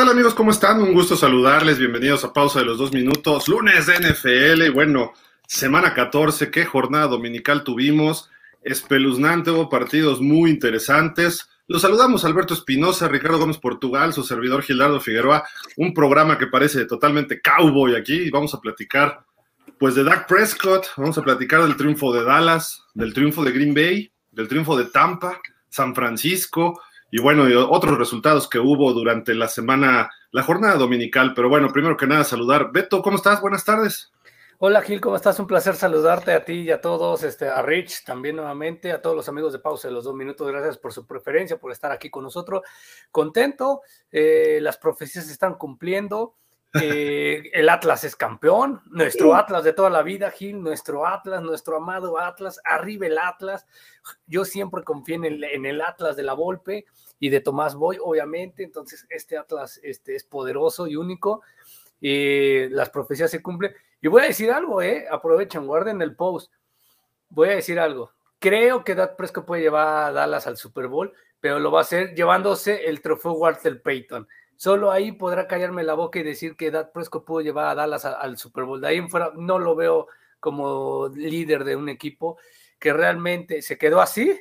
tal amigos? ¿Cómo están? Un gusto saludarles. Bienvenidos a Pausa de los Dos Minutos. Lunes de NFL. Bueno, semana 14. ¿Qué jornada dominical tuvimos? Espeluznante, hubo partidos muy interesantes. Los saludamos Alberto Espinosa, Ricardo Gómez Portugal, su servidor Gilardo Figueroa. Un programa que parece totalmente cowboy aquí. Vamos a platicar pues de Dak Prescott. Vamos a platicar del triunfo de Dallas, del triunfo de Green Bay, del triunfo de Tampa, San Francisco y bueno, y otros resultados que hubo durante la semana, la jornada dominical. Pero bueno, primero que nada, saludar. Beto, ¿cómo estás? Buenas tardes. Hola Gil, ¿cómo estás? Un placer saludarte a ti y a todos, este, a Rich también nuevamente, a todos los amigos de Pausa de los dos minutos. Gracias por su preferencia, por estar aquí con nosotros. Contento, eh, las profecías se están cumpliendo. Eh, el Atlas es campeón, nuestro Atlas de toda la vida, Gil, nuestro Atlas, nuestro amado Atlas, arriba el Atlas. Yo siempre confié en el, en el Atlas de la Volpe y de Tomás Boy, obviamente. Entonces, este Atlas este, es poderoso y único. y las profecías se cumplen. Y voy a decir algo, ¿eh? Aprovechen, guarden el post. Voy a decir algo. Creo que Dak Prescott puede llevar a Dallas al Super Bowl, pero lo va a hacer llevándose el trofeo Walter Payton. Solo ahí podrá callarme la boca y decir que Dak Prescott pudo llevar a Dallas al Super Bowl. De ahí en fuera no lo veo como líder de un equipo que realmente se quedó así,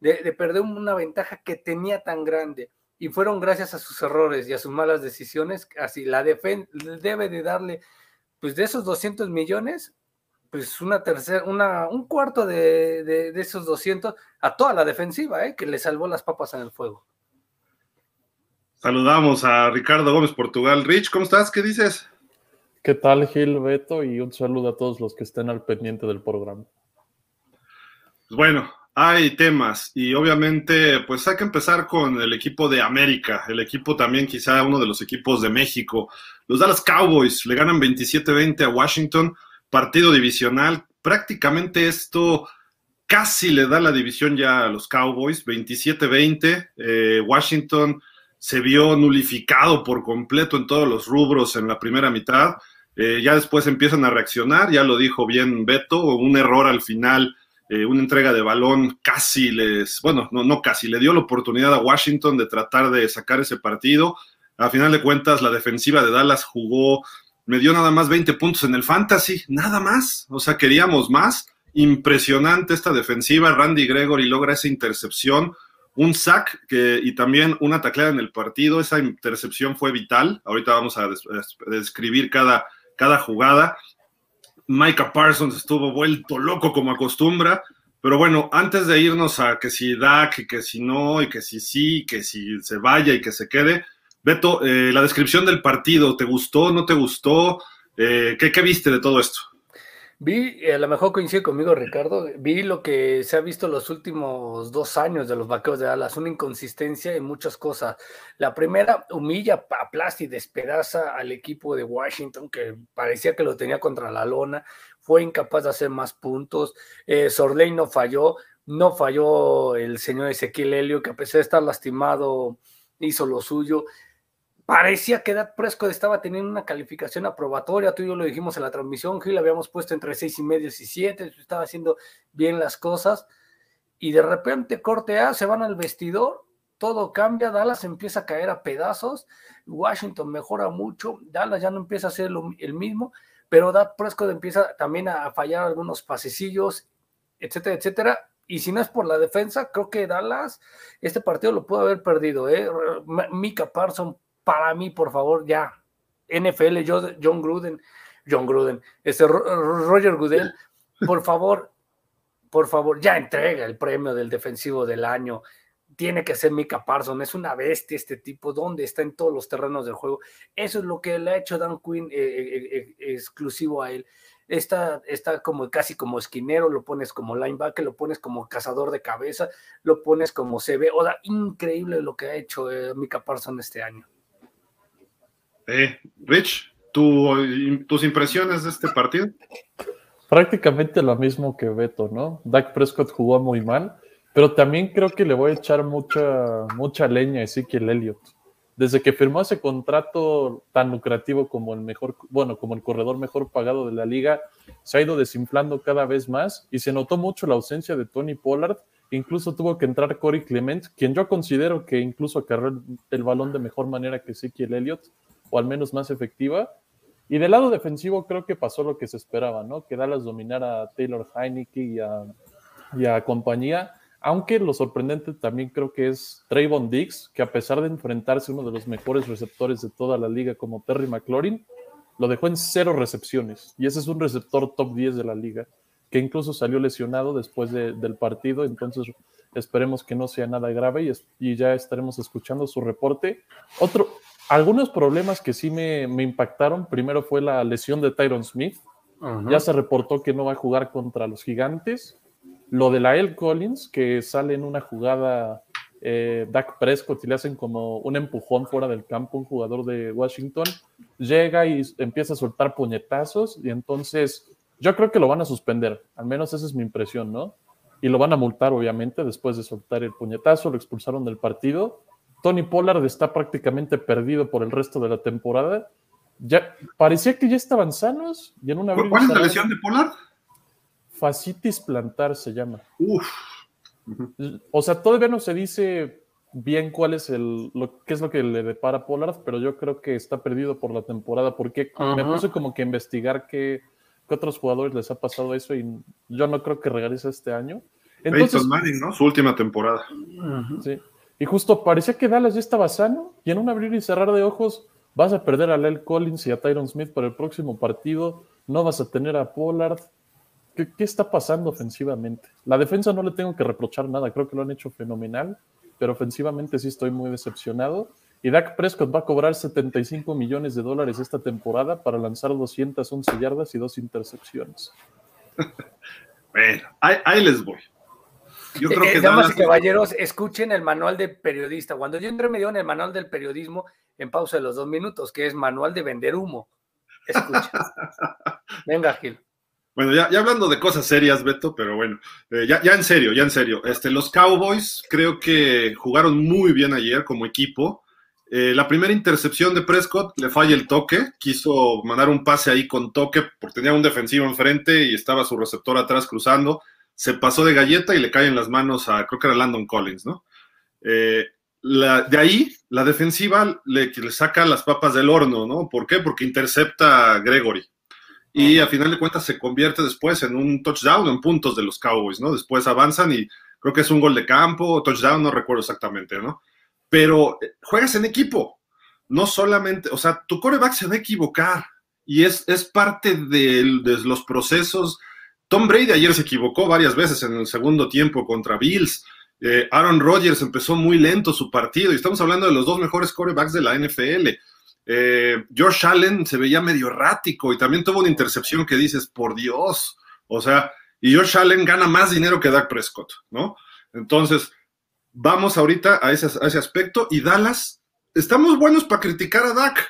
de, perder una ventaja que tenía tan grande. Y fueron gracias a sus errores y a sus malas decisiones. Así, la defensa debe de darle, pues de esos 200 millones, pues una tercera, una, un cuarto de, de, esos 200 a toda la defensiva, ¿eh? que le salvó las papas en el fuego. Saludamos a Ricardo Gómez Portugal. Rich, ¿cómo estás? ¿Qué dices? ¿Qué tal, Gil, Beto? Y un saludo a todos los que estén al pendiente del programa. Pues bueno, hay temas y obviamente pues hay que empezar con el equipo de América, el equipo también quizá uno de los equipos de México. Los Dallas Cowboys le ganan 27-20 a Washington, partido divisional. Prácticamente esto casi le da la división ya a los Cowboys, 27-20. Eh, Washington se vio nulificado por completo en todos los rubros en la primera mitad. Eh, ya después empiezan a reaccionar, ya lo dijo bien Beto, un error al final, eh, una entrega de balón casi les, bueno, no, no casi, le dio la oportunidad a Washington de tratar de sacar ese partido. A final de cuentas, la defensiva de Dallas jugó, me dio nada más 20 puntos en el fantasy, nada más, o sea, queríamos más. Impresionante esta defensiva, Randy Gregory logra esa intercepción un sack que, y también una tacleada en el partido. Esa intercepción fue vital. Ahorita vamos a describir cada, cada jugada. Micah Parsons estuvo vuelto loco como acostumbra. Pero bueno, antes de irnos a que si Dak, que si no, y que si sí, que si se vaya y que se quede, Beto, eh, la descripción del partido, ¿te gustó, no te gustó? Eh, ¿qué, ¿Qué viste de todo esto? Vi, a lo mejor coincide conmigo Ricardo, vi lo que se ha visto los últimos dos años de los vaqueros de Dallas, una inconsistencia en muchas cosas. La primera, humilla, aplasta y despedaza al equipo de Washington, que parecía que lo tenía contra la lona, fue incapaz de hacer más puntos. Eh, Sorley no falló, no falló el señor Ezequiel Helio, que a pesar de estar lastimado, hizo lo suyo parecía que Dak Prescott estaba teniendo una calificación aprobatoria, tú y yo lo dijimos en la transmisión, Gil habíamos puesto entre seis y medio y siete, estaba haciendo bien las cosas, y de repente corte A, se van al vestidor, todo cambia, Dallas empieza a caer a pedazos, Washington mejora mucho, Dallas ya no empieza a ser el mismo, pero Dak Prescott empieza también a fallar algunos pasecillos, etcétera, etcétera, y si no es por la defensa, creo que Dallas este partido lo pudo haber perdido. ¿eh? Mika Parson para mí, por favor, ya. NFL, John Gruden, John Gruden, este Roger Goodell, por favor, por favor, ya entrega el premio del defensivo del año. Tiene que ser Mika Parson, es una bestia este tipo, donde está en todos los terrenos del juego. Eso es lo que le ha hecho Dan Quinn eh, eh, eh, exclusivo a él. Está, está como casi como esquinero, lo pones como linebacker, lo pones como cazador de cabeza, lo pones como CB. O sea, increíble lo que ha hecho Mika Parson este año. Eh, Rich, ¿tus impresiones de este partido? Prácticamente lo mismo que Beto, ¿no? Dak Prescott jugó muy mal, pero también creo que le voy a echar mucha, mucha leña a Ezekiel Elliott. Desde que firmó ese contrato tan lucrativo como el mejor, bueno, como el corredor mejor pagado de la liga, se ha ido desinflando cada vez más y se notó mucho la ausencia de Tony Pollard Incluso tuvo que entrar Corey Clement, quien yo considero que incluso acarreó el balón de mejor manera que Ezekiel Elliott, o al menos más efectiva. Y del lado defensivo creo que pasó lo que se esperaba, ¿no? Que Dallas dominara a Taylor Heineke y a, y a compañía. Aunque lo sorprendente también creo que es Trayvon Diggs, que a pesar de enfrentarse a uno de los mejores receptores de toda la liga como Terry McLaurin, lo dejó en cero recepciones. Y ese es un receptor top 10 de la liga que incluso salió lesionado después del partido, entonces esperemos que no sea nada grave y, ya estaremos escuchando su reporte. Otro, algunos problemas que sí me, impactaron, primero fue la lesión de Tyron Smith, ya se reportó que no va a jugar contra los gigantes, lo de la El Collins, que sale en una jugada eh, Dak Prescott y le hacen como un empujón fuera del campo, un jugador de Washington, llega y empieza a soltar puñetazos y entonces yo creo que lo van a suspender, al menos esa es mi impresión, ¿no? Y lo van a multar, obviamente, después de soltar el puñetazo, lo expulsaron del partido. Tony Pollard está prácticamente perdido por el resto de la temporada. Ya parecía que ya estaban sanos y en una ¿Cuál es la lesión de Pollard? Fascitis plantar se llama. Uf. O sea, todavía no se dice bien cuál es el, lo, qué es lo que le depara a Pollard, pero yo creo que está perdido por la temporada porque me puse como que a investigar qué que otros jugadores les ha pasado eso y yo no creo que regrese este año. Entonces, Manning, ¿no? Su última temporada. Sí. Y justo parecía que Dallas ya estaba sano y en un abrir y cerrar de ojos vas a perder a Lel Collins y a Tyron Smith para el próximo partido, no vas a tener a Pollard. ¿Qué, ¿Qué, está pasando ofensivamente? La defensa no le tengo que reprochar nada, creo que lo han hecho fenomenal, pero ofensivamente sí estoy muy decepcionado. Y Dak Prescott va a cobrar 75 millones de dólares esta temporada para lanzar 211 yardas y dos intercepciones. bueno, ahí, les voy. Yo creo eh, que damas y caballeros, escuchen el manual de periodista. Cuando yo entré me dio en el manual del periodismo en pausa de los dos minutos, que es manual de vender humo. Escucha. Venga, Gil. Bueno, ya, hablando de cosas serias, Beto, pero bueno, eh, ya, ya, en serio, ya en serio. Este, los Cowboys creo que jugaron muy bien ayer como equipo. Eh, la primera intercepción de Prescott le falla el toque, quiso mandar un pase ahí con toque porque tenía un defensivo enfrente y estaba su receptor atrás cruzando, se pasó de galleta y le cae en las manos a, creo que era Landon Collins, ¿no? Eh, de ahí, la defensiva le, le, saca las papas del horno, ¿no? ¿Por qué? Porque intercepta a Gregory. Y a final de cuentas se convierte después en un touchdown en puntos de los Cowboys, ¿no? Después avanzan y creo que es un gol de campo, touchdown, no recuerdo exactamente, ¿no? pero eh, juegas en equipo, no solamente, o sea, tu coreback se va a equivocar y es, es parte de, los procesos. Tom Brady ayer se equivocó varias veces en el segundo tiempo contra Bills. Eh, Aaron Rodgers empezó muy lento su partido y estamos hablando de los dos mejores corebacks de la NFL. Eh, George Allen se veía medio errático y también tuvo una intercepción que dices, por Dios, o sea, y George Allen gana más dinero que Dak Prescott, ¿no? Entonces, vamos ahorita a ese, aspecto y Dallas, estamos buenos para criticar a Dak,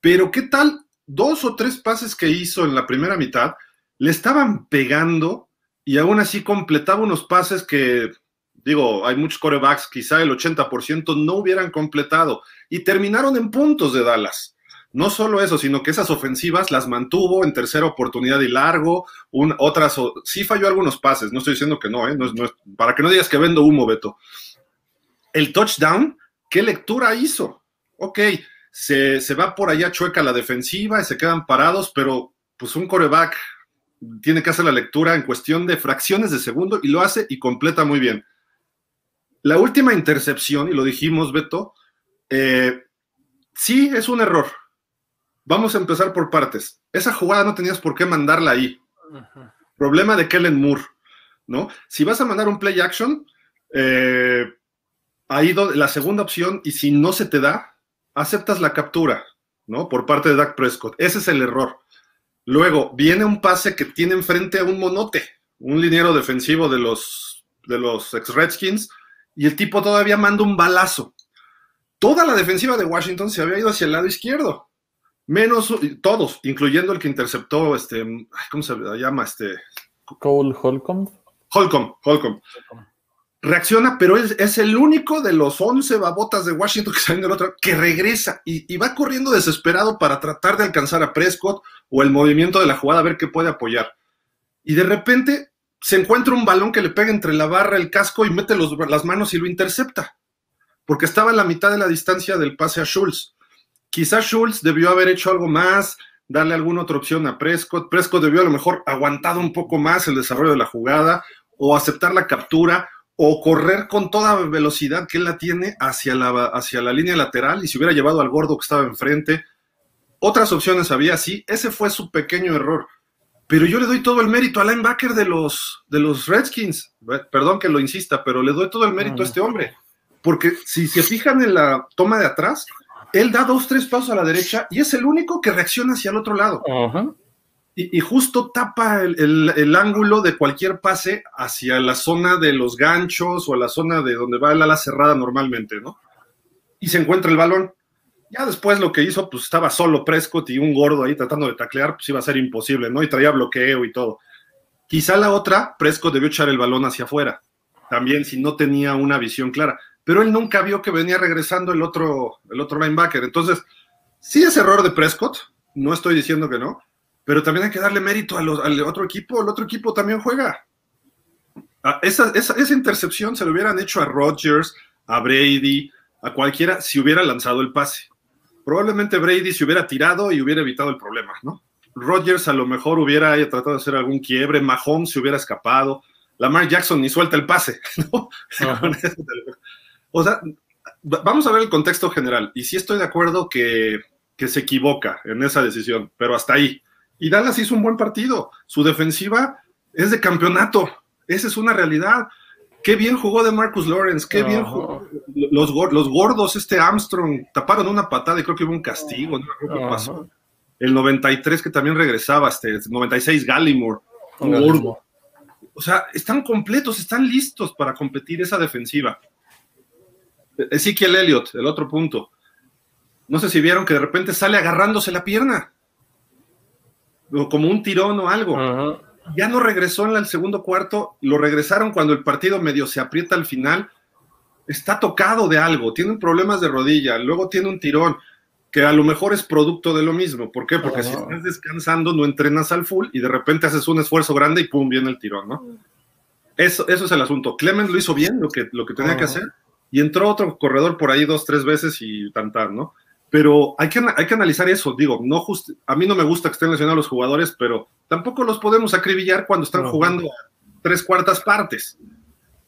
pero ¿qué tal? Dos o tres pases que hizo en la primera mitad le estaban pegando y aún así completaba unos pases que, digo, hay muchos corebacks, quizá el 80% no hubieran completado y terminaron en puntos de Dallas. No solo eso, sino que esas ofensivas las mantuvo en tercera oportunidad y largo, otras, sí falló algunos pases, no estoy diciendo que no, ¿eh? para que no digas que vendo humo, Beto, el touchdown, ¿qué lectura hizo? Ok, se, va por allá chueca la defensiva y se quedan parados, pero pues un coreback tiene que hacer la lectura en cuestión de fracciones de segundo y lo hace y completa muy bien. La última intercepción, y lo dijimos, Beto, eh, sí es un error. Vamos a empezar por partes. Esa jugada no tenías por qué mandarla ahí. Problema de Kellen Moore, ¿no? Si vas a mandar un play action, eh, ahí la segunda opción, y si no se te da, aceptas la captura, ¿no? Por parte de Dak Prescott. Ese es el error. Luego, viene un pase que tiene enfrente a un monote, un liniero defensivo de los, de los ex-Redskins, y el tipo todavía manda un balazo. Toda la defensiva de Washington se había ido hacia el lado izquierdo. Menos todos, incluyendo el que interceptó, este, ¿cómo se llama? Este. Cole Holcomb. Holcomb, Holcomb reacciona, pero es, el único de los 11 babotas de Washington que salen del otro que regresa y, va corriendo desesperado para tratar de alcanzar a Prescott o el movimiento de la jugada a ver qué puede apoyar. Y de repente se encuentra un balón que le pega entre la barra, el casco y mete las manos y lo intercepta, porque estaba en la mitad de la distancia del pase a Schultz. Quizás Schultz debió haber hecho algo más, darle alguna otra opción a Prescott. Prescott debió a lo mejor aguantado un poco más el desarrollo de la jugada o aceptar la captura o correr con toda velocidad que él la tiene hacia la, hacia la línea lateral y se hubiera llevado al gordo que estaba enfrente. Otras opciones había, sí, ese fue su pequeño error. Pero yo le doy todo el mérito al linebacker de los, de los Redskins. Perdón que lo insista, pero le doy todo el mérito a este hombre. Porque si se fijan en la toma de atrás, él da dos, tres pasos a la derecha y es el único que reacciona hacia el otro lado. Y, justo tapa el, ángulo de cualquier pase hacia la zona de los ganchos o a la zona de donde va el ala cerrada normalmente, ¿no? Y se encuentra el balón. Ya después lo que hizo, pues estaba solo Prescott y un gordo ahí tratando de taclear, pues iba a ser imposible, ¿no? Y traía bloqueo y todo. Quizá la otra, Prescott debió echar el balón hacia afuera, también si no tenía una visión clara, pero él nunca vio que venía regresando el otro, el otro linebacker. Entonces, sí es error de Prescott, no estoy diciendo que no, pero también hay que darle mérito al otro equipo, el otro equipo también juega. Ah, esa, esa, esa intercepción se lo hubieran hecho a Rodgers, a Brady, a cualquiera si hubiera lanzado el pase probablemente Brady se hubiera tirado y hubiera evitado el problema, ¿no? Rodgers a lo mejor hubiera tratado de hacer algún quiebre, Mahomes se hubiera escapado, Lamar Jackson ni suelta el pase, ¿no? o sea, vamos a ver el contexto general. Y sí estoy de acuerdo que, que se equivoca en esa decisión, pero hasta ahí. Y Dallas hizo un buen partido. Su defensiva es de campeonato. Esa es una realidad. Qué bien jugó de Marcus Lawrence, qué bien jugó. Los, los, gordos, este Armstrong, taparon una patada y creo que hubo un castigo, no pasó. El 93 que también regresaba, este, 96 Gallimore, un gordo. O sea, están completos, están listos para competir esa defensiva. Ezekiel Elliott, el otro punto. No sé si vieron que de repente sale agarrándose la pierna. Como un tirón o algo ya no regresó en el segundo cuarto, lo regresaron cuando el partido medio se aprieta al final. Está tocado de algo, tiene problemas de rodilla, luego tiene un tirón, que a lo mejor es producto de lo mismo. ¿Por qué? Porque si estás descansando, no entrenas al full y de repente haces un esfuerzo grande y pum, viene el tirón, ¿no? Eso, eso es el asunto. Clemens lo hizo bien, lo que, lo que tenía que hacer, y entró otro corredor por ahí dos, tres veces y tantar, ¿no? Pero hay que, hay que analizar eso, digo, no a mí no me gusta que estén lesionados los jugadores, pero tampoco los podemos acribillar cuando están jugando tres cuartas partes.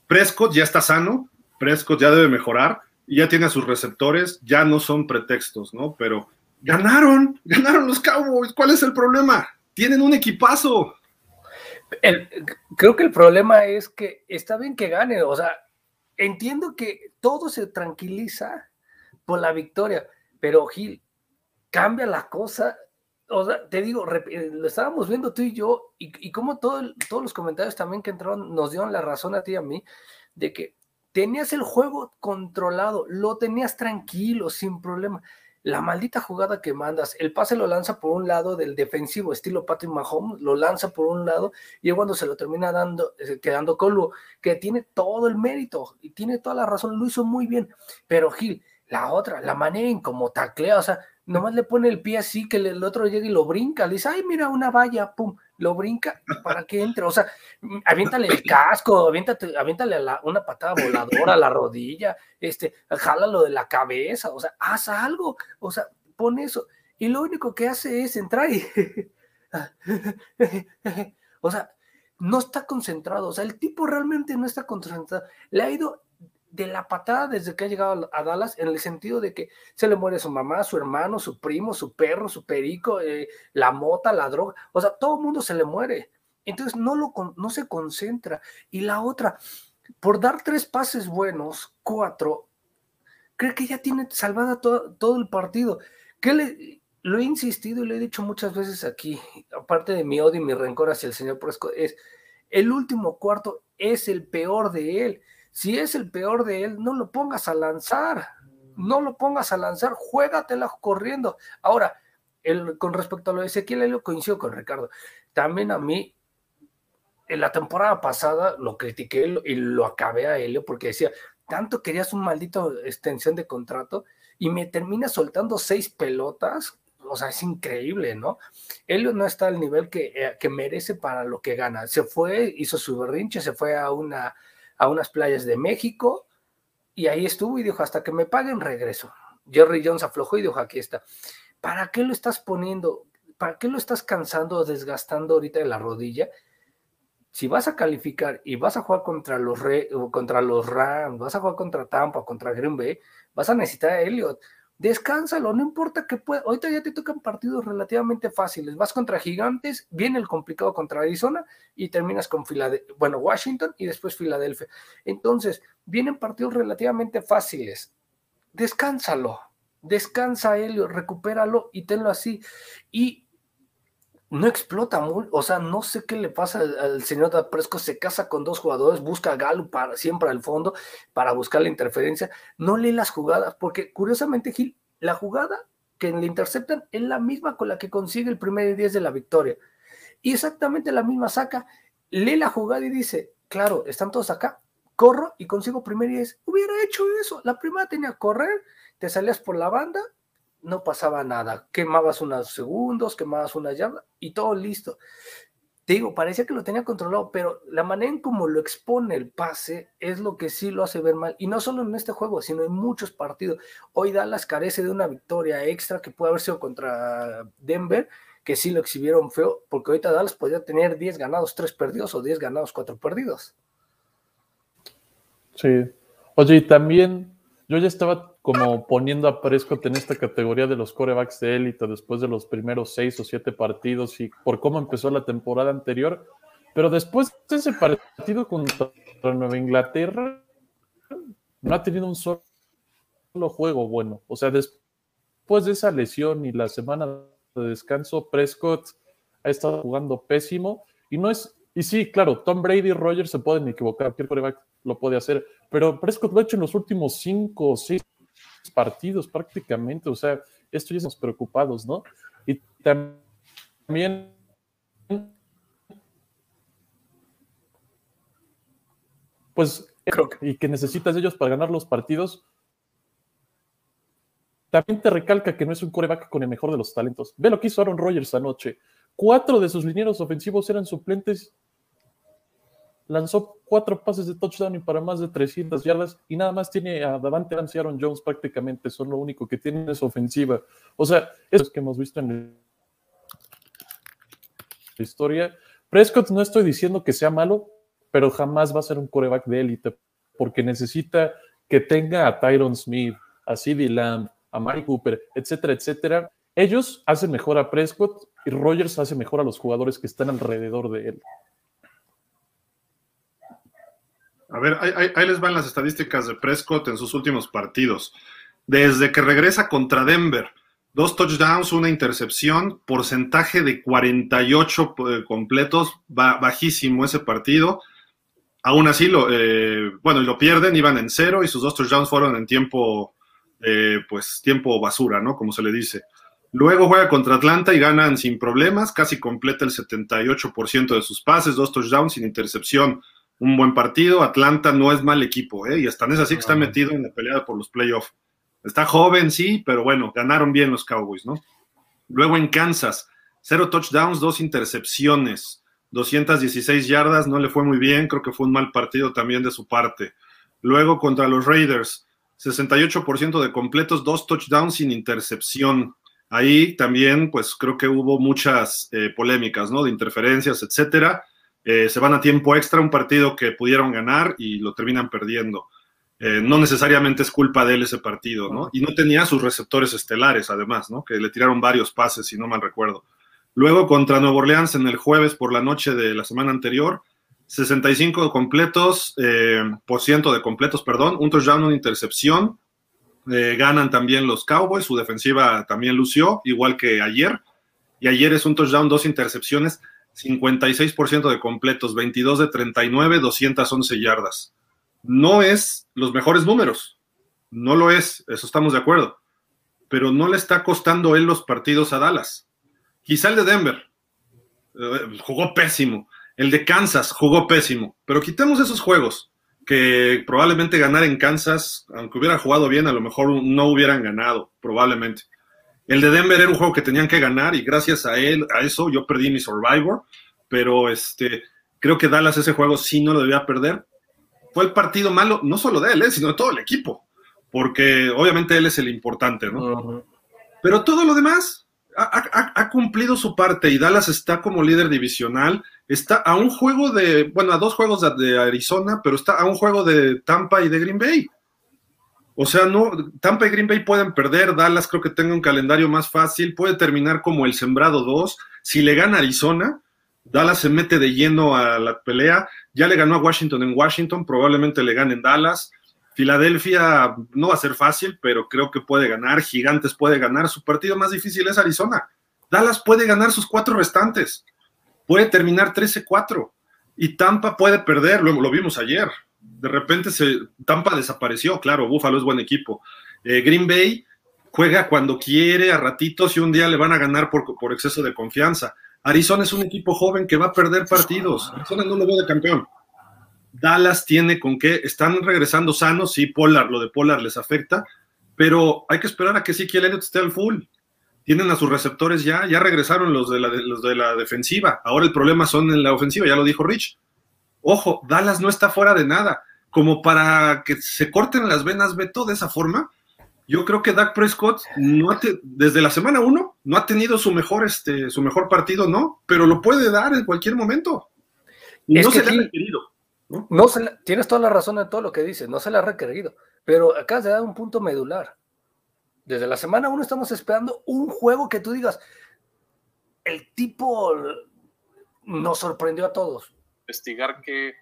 Prescott ya está sano, Prescott ya debe mejorar, y ya tiene a sus receptores, ya no son pretextos, ¿no? Pero ganaron, ganaron los Cowboys, ¿cuál es el problema? Tienen un equipazo. creo que el problema es que está bien que gane, o sea, entiendo que todo se tranquiliza por la victoria, pero Gil, cambia la cosa. O sea, te digo, eh, lo estábamos viendo tú y yo, y, como todos los comentarios también que entraron nos dieron la razón a ti y a mí, de que tenías el juego controlado, lo tenías tranquilo, sin problema. La maldita jugada que mandas, el pase lo lanza por un lado del defensivo, estilo Patrick Mahomes, lo lanza por un lado y cuando se lo termina dando, eh, quedando Colo, que tiene todo el mérito y tiene toda la razón, lo hizo muy bien. Pero Gil, la otra, la manera en como taclea, o sea, nomás le pone el pie así que el otro llega y lo brinca, le dice, ay, mira, una valla, pum, lo brinca para que entre, o sea, mm, aviéntale el casco, aviéntate, aviéntale una patada voladora a la rodilla, este, jálalo de la cabeza, o sea, haz algo, o sea, pone eso, y lo único que hace es entrar y, o sea, no está concentrado, o sea, el tipo realmente no está concentrado, le ha ido de la patada desde que ha llegado a Dallas, en el sentido de que se le muere su mamá, su hermano, su primo, su perro, su perico, eh, la mota, la droga, o sea, todo el mundo se le muere. Entonces no, lo, no se concentra. Y la otra, por dar tres pases buenos, cuatro, cree que ya tiene salvada todo, todo el partido. Que le, lo he insistido y lo he dicho muchas veces aquí, aparte de mi odio y mi rencor hacia el señor Presco, es el último cuarto es el peor de él si es el peor de él, no lo pongas a lanzar. No lo pongas a lanzar, juégatela corriendo. Ahora, con respecto a lo de Ezequiel, lo coincido con Ricardo. También a mí, en la temporada pasada lo critiqué y lo acabé a Helio porque decía, tanto querías un maldito extensión de contrato y me termina soltando seis pelotas. o sea, es increíble, ¿no? Elliot no está al nivel que, eh, que, merece para lo que gana. Se fue, hizo su berrinche, se fue a, una, a unas playas de México y ahí estuvo y dijo, hasta que me paguen regreso. Jerry Jones aflojó y dijo, aquí está. ¿Para qué lo estás poniendo? ¿Para qué lo estás cansando o desgastando ahorita de la rodilla? Si vas a calificar y vas a jugar contra los, contra los Rams, vas a jugar contra Tampa, contra Green Bay, vas a necesitar a Elliot. Descánsalo, no importa que pueda. Ahorita ya te tocan partidos relativamente fáciles. Vas contra Gigantes, viene el complicado contra Arizona y terminas con Filadelfia, bueno, Washington y después Filadelfia. Entonces, vienen partidos relativamente fáciles. Descánsalo, descansa Elliot, recupéralo y tenlo así. Y no explota muy, o sea, no sé qué le pasa al, señor Dapresco, se casa con dos jugadores, busca Galo para siempre al fondo para buscar la interferencia, no lee las jugadas, porque curiosamente Gil, la jugada que le interceptan es la misma con la que consigue el primer 10 de la victoria. Y exactamente la misma saca, lee la jugada y dice, claro, están todos acá, corro y consigo primer 10. Hubiera hecho eso, la primera tenía correr, te salías por la banda, no pasaba nada. Quemabas unos segundos, quemabas una yarda y todo listo. Te digo, parecía que lo tenía controlado, pero la manera en cómo lo expone el pase es lo que sí lo hace ver mal. Y no solo en este juego, sino en muchos partidos. Hoy Dallas carece de una victoria extra que puede haber sido contra Denver, que sí lo exhibieron feo, porque ahorita Dallas podría tener 10 ganados, 3 perdidos o 10 ganados, 4 perdidos. Sí. Oye, y también yo ya estaba como poniendo a Prescott en esta categoría de los corebacks de élite después de los primeros seis o siete partidos y por cómo empezó la temporada anterior. Pero después de ese partido contra Nueva Inglaterra, no ha tenido un solo juego bueno. O sea, después de esa lesión y la semana de descanso, Prescott ha estado jugando pésimo y no es. Y sí, claro, Tom Brady y Rogers se pueden equivocar, cualquier coreback lo puede hacer, pero Prescott lo ha hecho en los últimos cinco o seis partidos prácticamente, o sea, esto ya estamos preocupados, ¿no? Y también pues creo que, y que necesitas de ellos para ganar los partidos. También te recalca que no es un coreback con el mejor de los talentos. Ve lo que hizo Aaron Rodgers anoche. Cuatro de sus linieros ofensivos eran suplentes lanzó cuatro pases de touchdown y para más de 300 yardas y nada más tiene a Davante Adams y Aaron Jones prácticamente, son lo único que tienen esa ofensiva. O sea, eso es que hemos visto en la historia. Prescott no estoy diciendo que sea malo, pero jamás va a ser un coreback de élite porque necesita que tenga a Tyron Smith, a CeeDee Lamb, a Mari Cooper, etcétera, etcétera. Ellos hacen mejor a Prescott y Rogers hace mejor a los jugadores que están alrededor de él. A ver, ahí, les van las estadísticas de Prescott en sus últimos partidos. Desde que regresa contra Denver, dos touchdowns, una intercepción, porcentaje de 48 eh, completos, bajísimo ese partido. Aún así, lo, eh, bueno, lo pierden, iban en cero y sus dos touchdowns fueron en tiempo, eh, pues tiempo basura, ¿no? Como se le dice. Luego juega contra Atlanta y ganan sin problemas, casi completa el 78% de sus pases, dos touchdowns sin intercepción un buen partido. Atlanta no es mal equipo, ¿eh? y hasta es así que está metido en la pelea por los playoffs. Está joven, sí, pero bueno, ganaron bien los Cowboys, ¿no? Luego en Kansas, cero touchdowns, dos intercepciones, 216 yardas, no le fue muy bien, creo que fue un mal partido también de su parte. Luego contra los Raiders, 68% de completos, dos touchdowns sin intercepción. Ahí también, pues creo que hubo muchas eh, polémicas, ¿no? De interferencias, etcétera. Eh, se van a tiempo extra, un partido que pudieron ganar y lo terminan perdiendo. Eh, no necesariamente es culpa de él ese partido, ¿no? Y no tenía sus receptores estelares, además, ¿no? Que le tiraron varios pases, si no mal recuerdo. Luego contra Nuevo Orleans en el jueves por la noche de la semana anterior, 65 completos, eh, por ciento de completos, perdón, un touchdown, una intercepción. ganan también los Cowboys, su defensiva también lució, igual que ayer. Y ayer es un touchdown, dos intercepciones 56% de completos, 22 de 39, 211 yardas. No es los mejores números, no lo es, eso estamos de acuerdo, pero no le está costando él los partidos a Dallas. Quizá el de Denver eh, jugó pésimo, el de Kansas jugó pésimo, pero quitemos esos juegos que probablemente ganar en Kansas, aunque hubiera jugado bien, a lo mejor no hubieran ganado, probablemente. El de Denver era un juego que tenían que ganar y gracias a él, a eso, yo perdí mi Survivor, pero este, creo que Dallas ese juego sí no lo debía perder. Fue el partido malo, no solo de él, ¿eh? sino de todo el equipo, porque obviamente él es el importante, ¿no? Pero todo lo demás ha, ha, cumplido su parte y Dallas está como líder divisional, está a un juego de, bueno, a dos juegos de Arizona, pero está a un juego de Tampa y de Green Bay. O sea, no, Tampa y Green Bay pueden perder, Dallas creo que tenga un calendario más fácil, puede terminar como el sembrado 2. Si le gana Arizona, Dallas se mete de lleno a la pelea. Ya le ganó a Washington en Washington, probablemente le gane en Dallas. Filadelfia no va a ser fácil, pero creo que puede ganar. Gigantes puede ganar. Su partido más difícil es Arizona. Dallas puede ganar sus cuatro restantes. Puede terminar 13-4. Y Tampa puede perder, lo, lo vimos ayer de repente se, Tampa desapareció, claro, Buffalo es buen equipo. Eh, Green Bay juega cuando quiere, a ratitos, y un día le van a ganar por, por, exceso de confianza. Arizona es un equipo joven que va a perder partidos. Arizona no lo veo de campeón. Dallas tiene con qué, están regresando sanos, sí, Polar, lo de Polar les afecta, pero hay que esperar a que sí que Elliott esté al full. Tienen a sus receptores ya, ya regresaron los de, la, los de la defensiva. Ahora el problema son en la ofensiva, ya lo dijo Rich Ojo, Dallas no está fuera de nada. Como para que se corten las venas, Beto, de esa forma. Yo creo que Dak Prescott no desde la semana uno no ha tenido su mejor, este, su mejor partido, ¿no? Pero lo puede dar en cualquier momento. no se le ha requerido. ¿no? se tienes toda la razón en todo lo que dices, no se le ha requerido. Pero acá se da un punto medular. Desde la semana uno estamos esperando un juego que tú digas, el tipo nos sorprendió a todos investigar qué,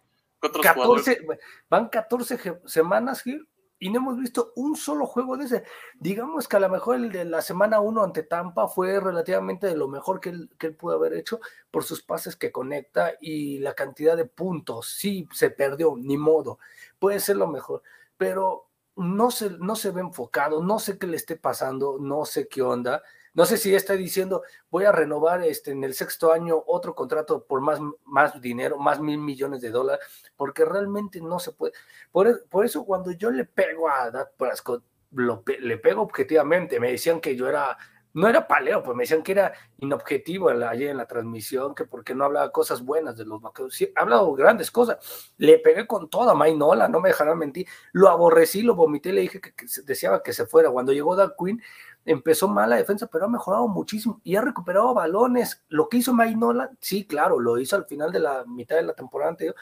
otros 14, Van 14 semanas, Gil, y no hemos visto un solo juego de ese. Digamos que a lo mejor el de la semana 1 ante Tampa fue relativamente de lo mejor que él, que él pudo haber hecho por sus pases que conecta y la cantidad de puntos. Sí, se perdió, ni modo. Puede ser lo mejor, pero no se, no se ve enfocado, no sé qué le esté pasando, no sé qué onda. No sé si está diciendo, voy a renovar este, en el sexto año otro contrato por más, más dinero, más mil millones de dólares, porque realmente no se puede. Por, e, por eso cuando yo le pego a Dak Prescott, le pego objetivamente, me decían que yo era no era paleo, pues me decían que era inobjetivo ayer en la transmisión, que porque no hablaba cosas buenas de los vaqueros. Sí, ha hablado grandes cosas. Le pegué con toda Mainola, no me dejarán mentir. Lo aborrecí, lo vomité, le dije que, deseaba que se fuera. Cuando llegó Doug Quinn, empezó mal la defensa, pero ha mejorado muchísimo y ha recuperado balones. Lo que hizo Mainola, sí, claro, lo hizo al final de la mitad de la temporada anterior.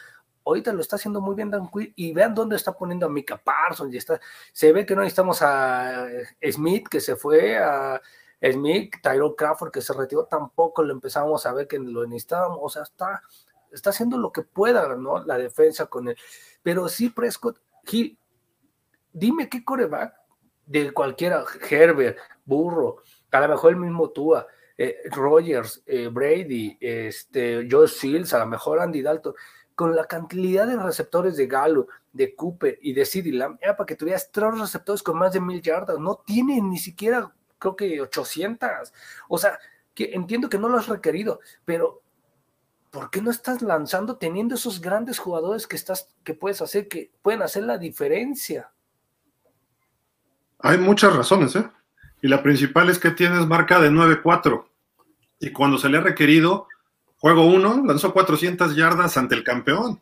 Ahorita lo está haciendo muy bien Dan Quinn y vean dónde está poniendo a Mika Parsons y está, se ve que no necesitamos a Smith que se fue a Smith, Tyrone Crawford que se retiró, tampoco lo empezamos a ver que lo necesitábamos, o sea, está, está haciendo lo que pueda, ¿no? La defensa con él. Pero sí, Prescott, Gil, dime qué coreback de cualquiera, Herbert, Burro, a lo mejor el mismo Tua, eh, Rogers, eh, Brady, este, Joe Shields, a lo mejor Andy Dalton, con la cantidad de receptores de Galo, de Cooper y de CeeDee Lamb, era para que tuvieras tres receptores con más de mil yardas, no tienen ni siquiera creo que 800. O sea, que entiendo que no lo has requerido, pero ¿por qué no estás lanzando teniendo esos grandes jugadores que estás que puedes hacer que pueden hacer la diferencia? Hay muchas razones, ¿eh? Y la principal es que tienes marca de 9-4 y cuando se le ha requerido juego 1 lanzó 400 yardas ante el campeón.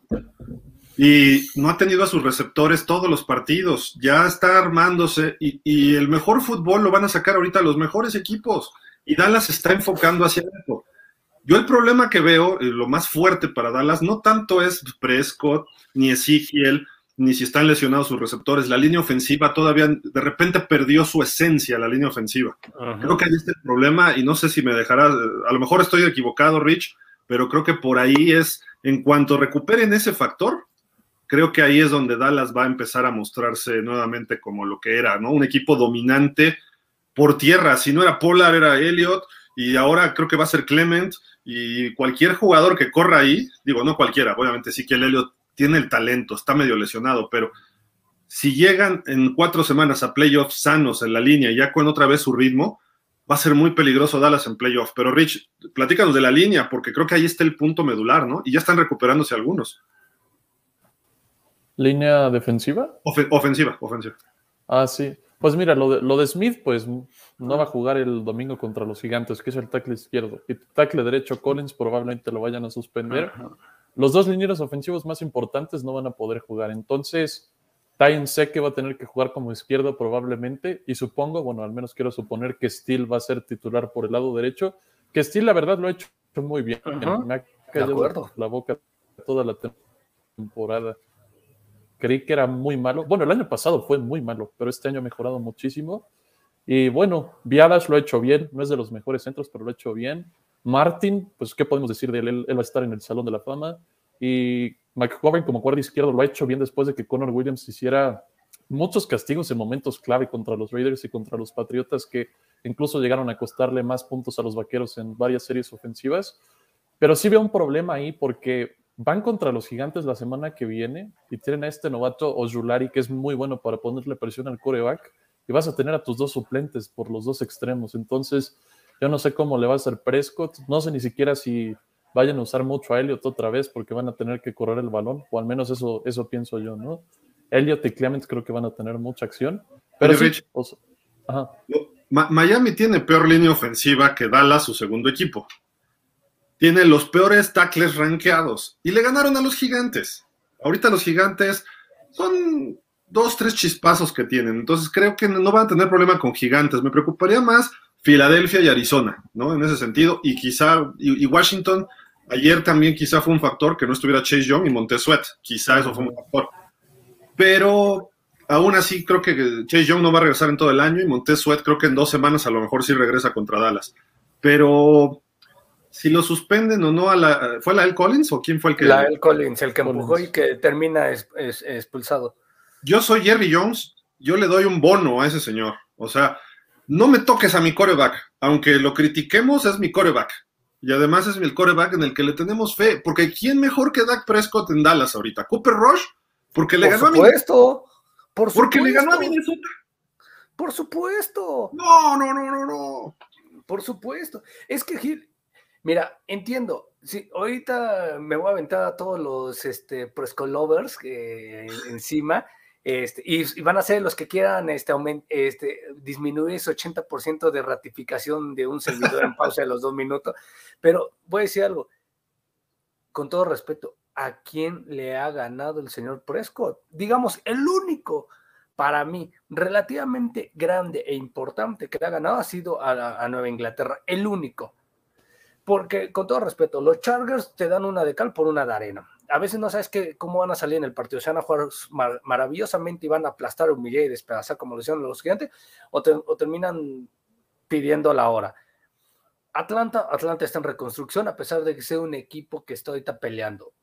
Y no ha tenido a sus receptores todos los partidos, ya está armándose. Y, el mejor fútbol lo van a sacar ahorita los mejores equipos. Y Dallas está enfocando hacia eso. Yo el problema que veo, eh, lo más fuerte para Dallas, no tanto es Prescott, ni Ezekiel, ni si están lesionados sus receptores. La línea ofensiva todavía de repente perdió su esencia, la línea ofensiva. Creo que ahí está el problema y no sé si me dejará, a lo mejor estoy equivocado, Rich, pero creo que por ahí es, en cuanto recuperen ese factor, creo que ahí es donde Dallas va a empezar a mostrarse nuevamente como lo que era, ¿no? Un equipo dominante por tierra. Si no era Polar, era Elliot, y ahora creo que va a ser Clement, y cualquier jugador que corra ahí, digo, no cualquiera, obviamente sí que el Elliot tiene el talento, está medio lesionado, pero si llegan en cuatro semanas a playoffs sanos en la línea, ya con otra vez su ritmo, va a ser muy peligroso Dallas en playoffs. Pero Rich, platícanos de la línea, porque creo que ahí está el punto medular, ¿no? Y ya están recuperándose algunos. ¿Línea defensiva? ofensiva, ofensiva. Ah, sí. Pues mira, lo de, lo de Smith, pues no va a jugar el domingo contra los gigantes, que es el tackle izquierdo. Y tackle derecho Collins probablemente lo vayan a suspender. Los dos linieros ofensivos más importantes no van a poder jugar. Entonces, Tyen sé que va a tener que jugar como izquierdo probablemente. Y supongo, bueno, al menos quiero suponer que Steele va a ser titular por el lado derecho. Que Steele, la verdad, lo ha hecho muy bien. Me ha callado la boca toda la temporada creí que era muy malo. Bueno, el año pasado fue muy malo, pero este año ha mejorado muchísimo. Y bueno, Viadas lo ha hecho bien, no es de los mejores centros, pero lo ha hecho bien. Martin, pues, ¿qué podemos decir de él? Él, va a estar en el Salón de la Fama. Y McCoven como guardia izquierdo lo ha hecho bien después de que Connor Williams hiciera muchos castigos en momentos clave contra los Raiders y contra los Patriotas que incluso llegaron a costarle más puntos a los Vaqueros en varias series ofensivas. Pero sí veo un problema ahí porque Van contra los gigantes la semana que viene y tienen a este novato Ojulari que es muy bueno para ponerle presión al coreback y vas a tener a tus dos suplentes por los dos extremos. Entonces, yo no sé cómo le va a hacer Prescott. No sé ni siquiera si vayan a usar mucho a Elliot otra vez porque van a tener que correr el balón, o al menos eso, eso pienso yo, ¿no? Elliot y Clemens creo que van a tener mucha acción. Pero Miami tiene peor línea ofensiva que Dallas, su segundo equipo tiene los peores tackles rankeados y le ganaron a los gigantes. Ahorita los gigantes son dos, tres chispazos que tienen, entonces creo que no van a tener problema con gigantes. Me preocuparía más Filadelfia y Arizona, ¿no? En ese sentido, y quizá, y, Washington, ayer también quizá fue un factor que no estuviera Chase Young y Montesuet, quizá eso fue un factor. Pero aún así creo que Chase Young no va a regresar en todo el año y Montesuet creo que en dos semanas a lo mejor sí regresa contra Dallas. Pero si lo suspenden o no a la. ¿Fue la El Collins o quién fue el que.? La El Collins, el que empujó y que termina expulsado. Yo soy Jerry Jones, yo le doy un bono a ese señor. O sea, no me toques a mi coreback. Aunque lo critiquemos, es mi coreback. Y además es el coreback en el que le tenemos fe. Porque ¿quién mejor que Dak Prescott en Dallas ahorita? ¿Cooper Rush? Porque le ganó a Minnesota. Por supuesto. Porque le ganó a Minnesota. Por supuesto. No, no, no, no, no. Por supuesto. Es que Gil, Mira, entiendo. Sí, ahorita me voy a aventar a todos los este, Presco que encima. Este, y, van a ser los que quieran este, este, disminuir ese 80% de ratificación de un servidor en pausa de los dos minutos. Pero voy a decir algo, con todo respeto, ¿a quién le ha ganado el señor Prescott? Digamos, el único para mí relativamente grande e importante que le ha ganado ha sido a Nueva Inglaterra, el único porque con todo respeto, los Chargers te dan una de cal por una de arena. A veces no sabes qué, cómo van a salir en el partido, se van a jugar maravillosamente y van a aplastar, humillar y despedazar como lo hicieron los gigantes, o, terminan pidiendo la hora. Atlanta, Atlanta está en reconstrucción a pesar de que sea un equipo que está ahorita peleando.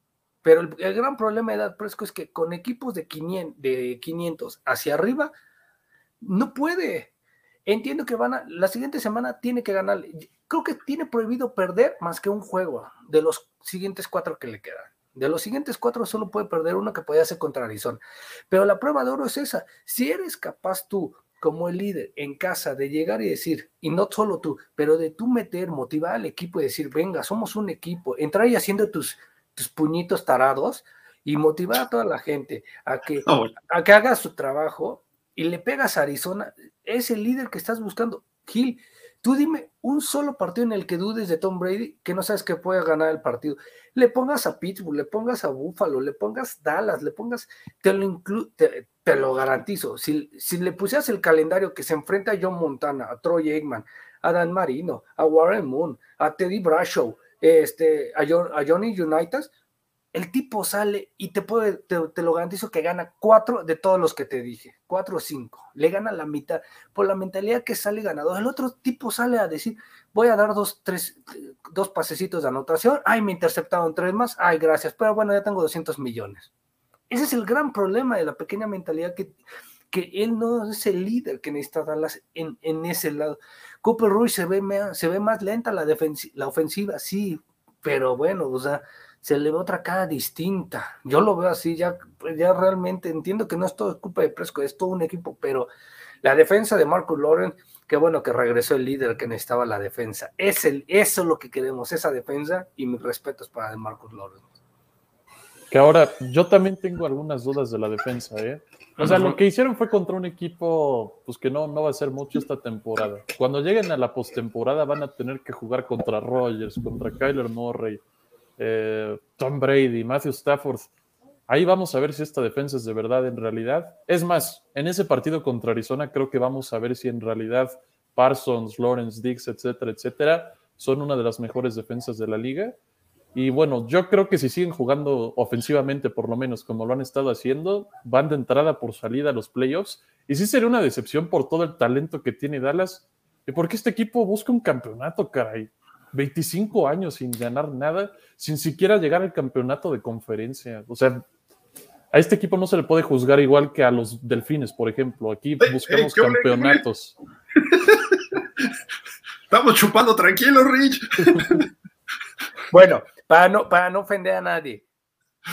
Pero el, gran problema de Edad Presco es que con equipos de 500, de 500 hacia arriba, no puede. Entiendo que van a, la siguiente semana tiene que ganar creo que tiene prohibido perder más que un juego de los siguientes cuatro que le quedan. De los siguientes cuatro solo puede perder uno que podía ser contra Arizona. Pero la prueba de oro es esa. Si eres capaz tú, como el líder en casa, de llegar y decir, y no solo tú, pero de tú meter, motivar al equipo y decir, venga, somos un equipo, entrar y haciendo tus, tus puñitos tarados y motivar a toda la gente a que, ah, a que haga su trabajo y le pegas a Arizona, es el líder que estás buscando. Gil, Tú dime un solo partido en el que dudes de Tom Brady que no sabes que puede ganar el partido. Le pongas a Pittsburgh, le pongas a Buffalo, le pongas Dallas, le pongas, te lo, te, lo garantizo. Si, si, le pusieras el calendario que se enfrenta a John Montana, a Troy Aikman, a Dan Marino, a Warren Moon, a Teddy Brashow, este, a, a Johnny Unitas, el tipo sale y te lo garantizo que gana cuatro de todos los que te dije, cuatro o cinco, le gana la mitad, por la mentalidad que sale ganador. El otro tipo sale a decir, voy a dar dos, tres, dos pasecitos de anotación, ay, me interceptaron tres más, ay, gracias, pero bueno, ya tengo 200 millones. Ese es el gran problema de la pequeña mentalidad que, que él no es el líder que necesita darlas en, en ese lado. Cooper Ruiz se ve, se ve más lenta la, la ofensiva, sí, pero bueno, o sea, se le ve otra cara distinta. Yo lo veo así, ya, ya realmente entiendo que no es todo culpa de Presco, es todo un equipo, pero la defensa de Marcus Loren, qué bueno que regresó el líder que necesitaba la defensa. Es el, eso es lo que queremos, esa defensa, y mis respetos para Marcus Loren. Que ahora, yo también tengo algunas dudas de la defensa, ¿eh? O sea, lo que hicieron fue contra un equipo pues que no, no va a ser mucho esta temporada. Cuando lleguen a la postemporada van a tener que jugar contra Rogers, contra Kyler Murray, eh, Tom Brady, Matthew Stafford. Ahí vamos a ver si esta defensa es de verdad en realidad. Es más, en ese partido contra Arizona creo que vamos a ver si en realidad Parsons, Lawrence, Dix, etcétera, etcétera, son una de las mejores defensas de la liga. Y bueno, yo creo que si siguen jugando ofensivamente, por lo menos como lo han estado haciendo, van de entrada por salida a los playoffs. Y sí sería una decepción por todo el talento que tiene Dallas. Y porque este equipo busca un campeonato, caray. 25 años sin ganar nada, sin siquiera llegar al campeonato de conferencia. O sea, a este equipo no se le puede juzgar igual que a los delfines, por ejemplo. Aquí buscamos campeonatos. Estamos chupando tranquilo, Rich. bueno, para no, para no ofender a nadie,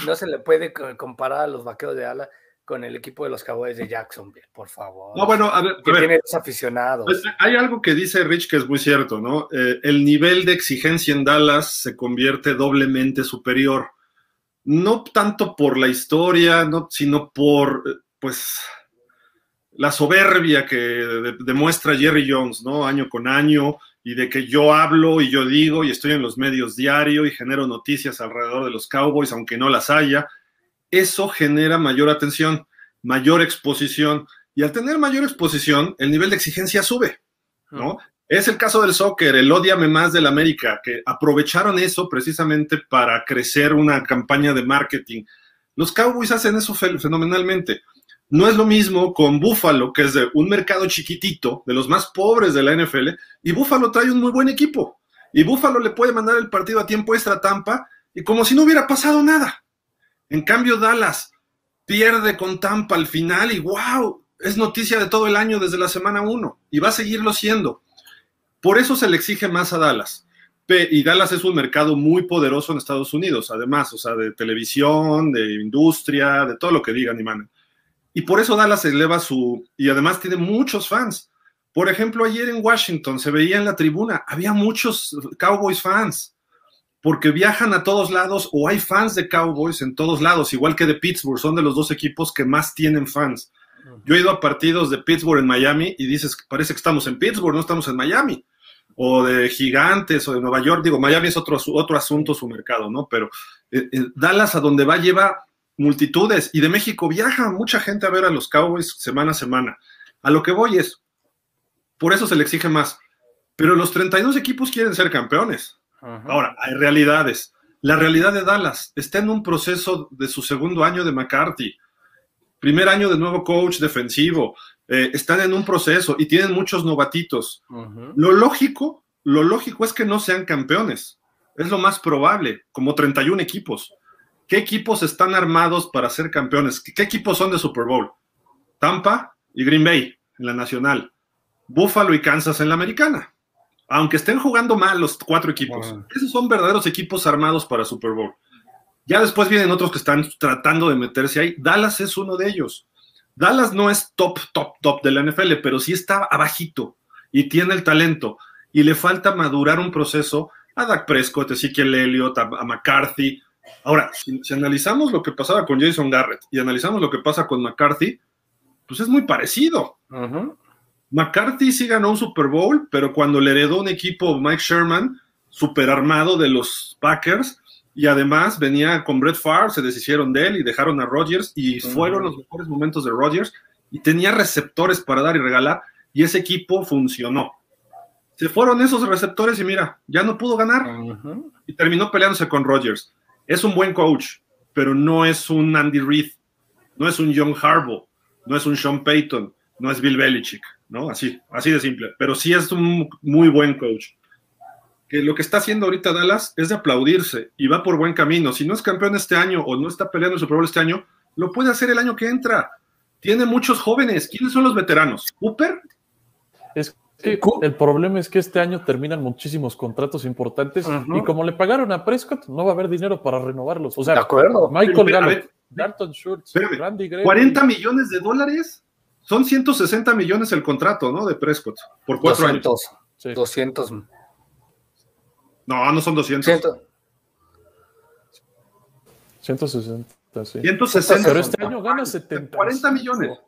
no se le puede comparar a los vaqueros de ala con el equipo de los Cowboys de Jacksonville, por favor. No, bueno, a ver, que tiene aficionados. Pues, hay algo que dice Rich que es muy cierto, ¿no? Eh, el nivel de exigencia en Dallas se convierte doblemente superior. No tanto por la historia, no, sino por, pues, la soberbia que demuestra Jerry Jones, ¿no? Año con año, y de que yo hablo y yo digo y estoy en los medios diario y genero noticias alrededor de los Cowboys, aunque no las haya, eso genera mayor atención, mayor exposición. Y al tener mayor exposición, el nivel de exigencia sube, ¿no? Es el caso del soccer, el odiame más del América, que aprovecharon eso precisamente para crecer una campaña de marketing. Los Cowboys hacen eso fenomenalmente. No es lo mismo con Buffalo, que es de un mercado chiquitito, de los más pobres de la NFL, y Buffalo trae un muy buen equipo. Y Buffalo le puede mandar el partido a tiempo extra a Tampa y como si no hubiera pasado nada. En cambio, Dallas pierde con Tampa al final y wow, es noticia de todo el año desde la semana 1 y va a seguirlo siendo. Por eso se le exige más a Dallas. Y Dallas es un mercado muy poderoso en Estados Unidos, además, o sea, de televisión, de industria, de todo lo que digan y manen. Y por eso Dallas eleva su... Y además tiene muchos fans. Por ejemplo, ayer en Washington se veía en la tribuna, había muchos Cowboys fans, porque viajan a todos lados o hay fans de Cowboys en todos lados, igual que de Pittsburgh, son de los dos equipos que más tienen fans. Yo he ido a partidos de Pittsburgh en Miami y dices, parece que estamos en Pittsburgh, no estamos en Miami. O de Gigantes o de Nueva York, digo, Miami es otro, otro asunto, su mercado, ¿no? Pero eh, eh, Dallas a donde va lleva multitudes y de México viaja mucha gente a ver a los Cowboys semana a semana. A lo que voy es, por eso se le exige más. Pero los 32 equipos quieren ser campeones. Ahora, hay realidades. La realidad de Dallas está en un proceso de su segundo año de McCarthy. Primer año de nuevo coach defensivo. Eh, están en un proceso y tienen muchos novatitos. Lo lógico, lo lógico es que no sean campeones. Es lo más probable, como 31 equipos. ¿Qué equipos están armados para ser campeones? ¿Qué, equipos son de Super Bowl? Tampa y Green Bay en la nacional. Buffalo y Kansas en la americana. Aunque estén jugando mal los cuatro equipos. Esos son verdaderos equipos armados para Super Bowl. Ya después vienen otros que están tratando de meterse ahí. Dallas es uno de ellos. Dallas no es top, top, top de la NFL, pero sí está abajito y tiene el talento. Y le falta madurar un proceso a Dak Prescott, a Ezekiel Elliott, a McCarthy, Ahora, si, analizamos lo que pasaba con Jason Garrett y analizamos lo que pasa con McCarthy, pues es muy parecido. McCarthy sí ganó un Super Bowl, pero cuando le heredó un equipo Mike Sherman, super armado de los Packers, y además venía con Brett Favre, se deshicieron de él y dejaron a Rodgers, y fueron los mejores momentos de Rodgers, y tenía receptores para dar y regalar, y ese equipo funcionó. Se fueron esos receptores y mira, ya no pudo ganar, y terminó peleándose con Rodgers. Es un buen coach, pero no es un Andy Reid, no es un John Harbaugh, no es un Sean Payton, no es Bill Belichick, ¿no? Así, así de simple. Pero sí es un muy buen coach. Que lo que está haciendo ahorita Dallas es de aplaudirse y va por buen camino. Si no es campeón este año o no está peleando el Super Bowl este año, lo puede hacer el año que entra. Tiene muchos jóvenes. ¿Quiénes son los veteranos? ¿Cooper? Es el problema es que este año terminan muchísimos contratos importantes y como le pagaron a Prescott, no va a haber dinero para renovarlos. O sea, de acuerdo. Michael Gallup, Dalton Schultz, Randy Gray. 40 millones de dólares. Son 160 millones el contrato, ¿no? De Prescott por cuatro 200, años. 200. No, no son 200. 160, sí. 160. Pero este año gana 70. 40 millones.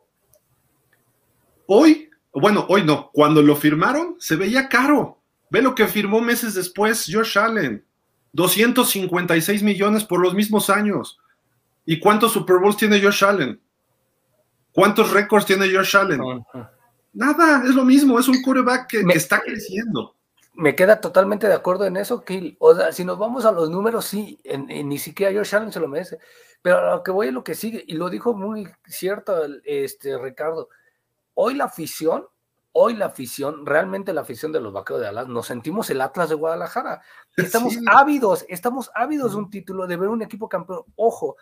Hoy, bueno, hoy no, cuando lo firmaron se veía caro. Ve lo que firmó meses después Josh Allen. 256 millones por los mismos años. ¿Y cuántos Super Bowls tiene Josh Allen? ¿Cuántos récords tiene Josh Allen? Nada, es lo mismo, es un quarterback que, que está creciendo. Me queda totalmente de acuerdo en eso, que o sea, si nos vamos a los números, sí, en, ni siquiera Josh Allen se lo merece, pero a lo que voy es lo que sigue, y lo dijo muy cierto este, Ricardo, hoy la afición, hoy la afición, realmente la afición de los vaqueros de Dallas, nos sentimos el Atlas de Guadalajara, estamos ávidos, estamos ávidos de un título, de ver un equipo campeón, ojo,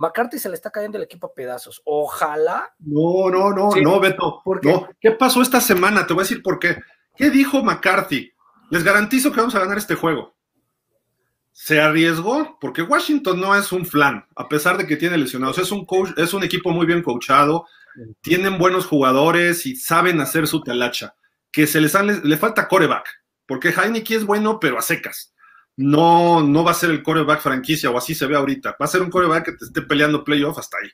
McCarthy se le está cayendo el equipo a pedazos. Ojalá. No, no, no, no, Beto. ¿Por qué? ¿Qué pasó esta semana? Te voy a decir por qué. ¿Qué dijo McCarthy? Les garantizo que vamos a ganar este juego. Se arriesgó porque Washington no es un flan, a pesar de que tiene lesionados. Es un, coach, es un equipo muy bien coachado, tienen buenos jugadores y saben hacer su telacha. Que se les le falta coreback, porque Heineken es bueno, pero a secas. No, no va a ser el coreback franquicia o así se ve ahorita. Va a ser un coreback que te esté peleando playoff hasta ahí.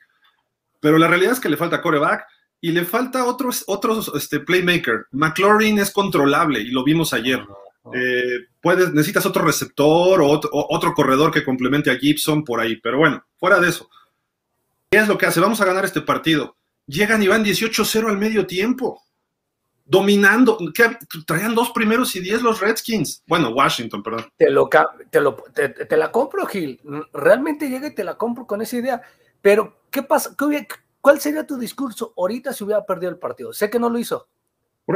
Pero la realidad es que le falta coreback y le falta otros, otros este, playmaker. McLaurin es controlable y lo vimos ayer. Eh, puedes, necesitas otro receptor o otro, corredor que complemente a Gibson por ahí. Pero bueno, fuera de eso. ¿Qué es lo que hace? Vamos a ganar este partido. Llegan y van 18-0 al medio tiempo. Dominando. Traían dos primeros y diez los Redskins. Bueno, Washington, perdón. Te, lo, te, te, la compro, Gil. Realmente llega y te la compro con esa idea. Pero, ¿qué pasa? ¿Qué, ¿Cuál sería tu discurso ahorita si hubiera perdido el partido? Sé que no lo hizo.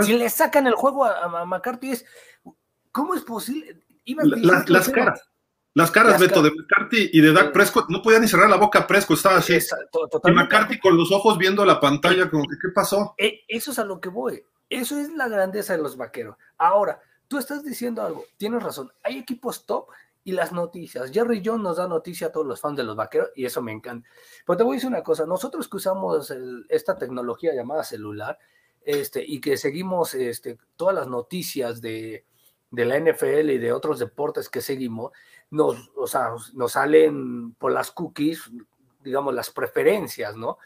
Si le sacan el juego a, McCarthy es, ¿cómo es posible? las caras. Las caras, Beto, de McCarthy y de Dak Prescott, no podía ni cerrar la boca a Prescott, estaba así. y McCarthy con los ojos viendo la pantalla, como que, ¿qué pasó? E, eso es a lo que voy. Eso es la grandeza de los vaqueros. Ahora, tú estás diciendo algo, tienes razón. Hay equipos top y las noticias. Jerry Jones nos da noticia a todos los fans de los vaqueros y eso me encanta. Pero te voy a decir una cosa, nosotros que usamos esta tecnología llamada celular este, y que seguimos este, todas las noticias de, de, la NFL y de otros deportes que seguimos, nos, o sea, nos salen por las cookies, digamos, las preferencias, ¿no?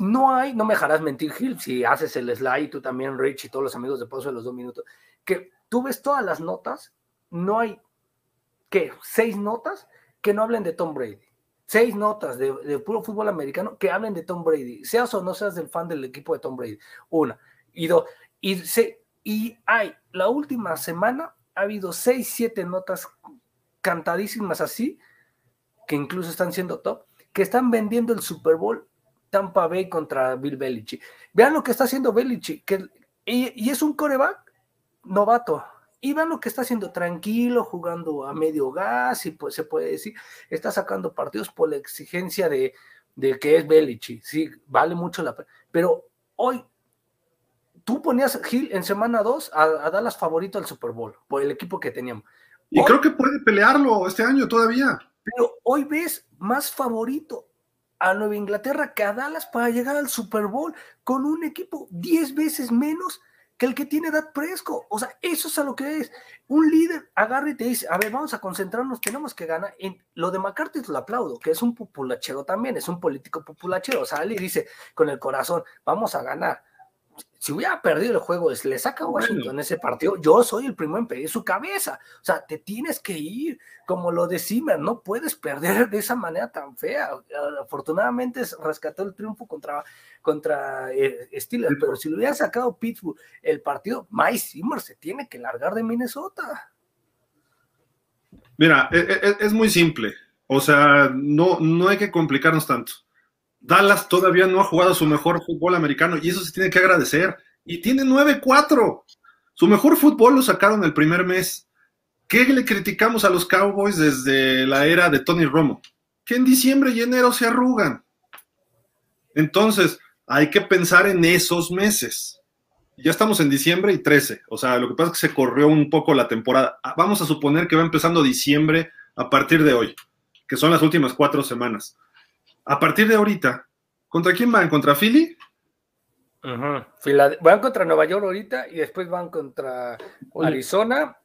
No hay, no me dejarás mentir, Gil, si haces el slide, tú también, Rich, y todos los amigos de Pozo de los dos minutos, que tú ves todas las notas, no hay ¿qué? Seis notas que no hablen de Tom Brady. Seis notas de, puro fútbol americano que hablen de Tom Brady. Seas o no seas del fan del equipo de Tom Brady. Una. Y dos. Y, se, y hay, la última semana ha habido seis, siete notas cantadísimas así, que incluso están siendo top, que están vendiendo el Super Bowl Tampa Bay contra Bill Belichick. Vean lo que está haciendo Belichick, que, y, y es un coreback novato, y vean lo que está haciendo, tranquilo, jugando a medio gas, y pues se puede decir, está sacando partidos por la exigencia de, que es Belichi, sí, vale mucho la pena. Pero hoy, tú ponías Gil en semana 2 a, Dallas favorito al Super Bowl, por el equipo que teníamos. Y creo que puede pelearlo este año todavía. Pero hoy ves más favorito a Nueva Inglaterra que a Dallas para llegar al Super Bowl con un equipo 10 veces menos que el que tiene Dak Presco. O sea, eso es a lo que es. Un líder agarra y te dice, a ver, vamos a concentrarnos, tenemos que ganar. En lo de McCarthy lo aplaudo, que es un populachero también, es un político populachero. Sale y dice con el corazón, vamos a ganar si hubiera perdido el juego, le saca a Washington ese partido, yo soy el primero en pedir su cabeza. O sea, te tienes que ir, como lo de Zimmer, no puedes perder de esa manera tan fea. Afortunadamente rescató el triunfo contra, contra eh, Steelers, pero si lo hubiera sacado Pittsburgh el partido, Mike Zimmer se tiene que largar de Minnesota. Mira, es, e, es muy simple. O sea, no, no hay que complicarnos tanto. Dallas todavía no ha jugado su mejor fútbol americano y eso se tiene que agradecer. Y tiene 9-4. Su mejor fútbol lo sacaron el primer mes. ¿Qué le criticamos a los Cowboys desde la era de Tony Romo? Que en diciembre y enero se arrugan. Entonces, hay que pensar en esos meses. Ya estamos en diciembre y 13. O sea, lo que pasa es que se corrió un poco la temporada. Ah, vamos a suponer que va empezando diciembre a partir de hoy, que son las últimas cuatro semanas a partir de ahorita, ¿contra quién van? ¿Contra Philly? Van contra Nueva York ahorita y después van contra Arizona,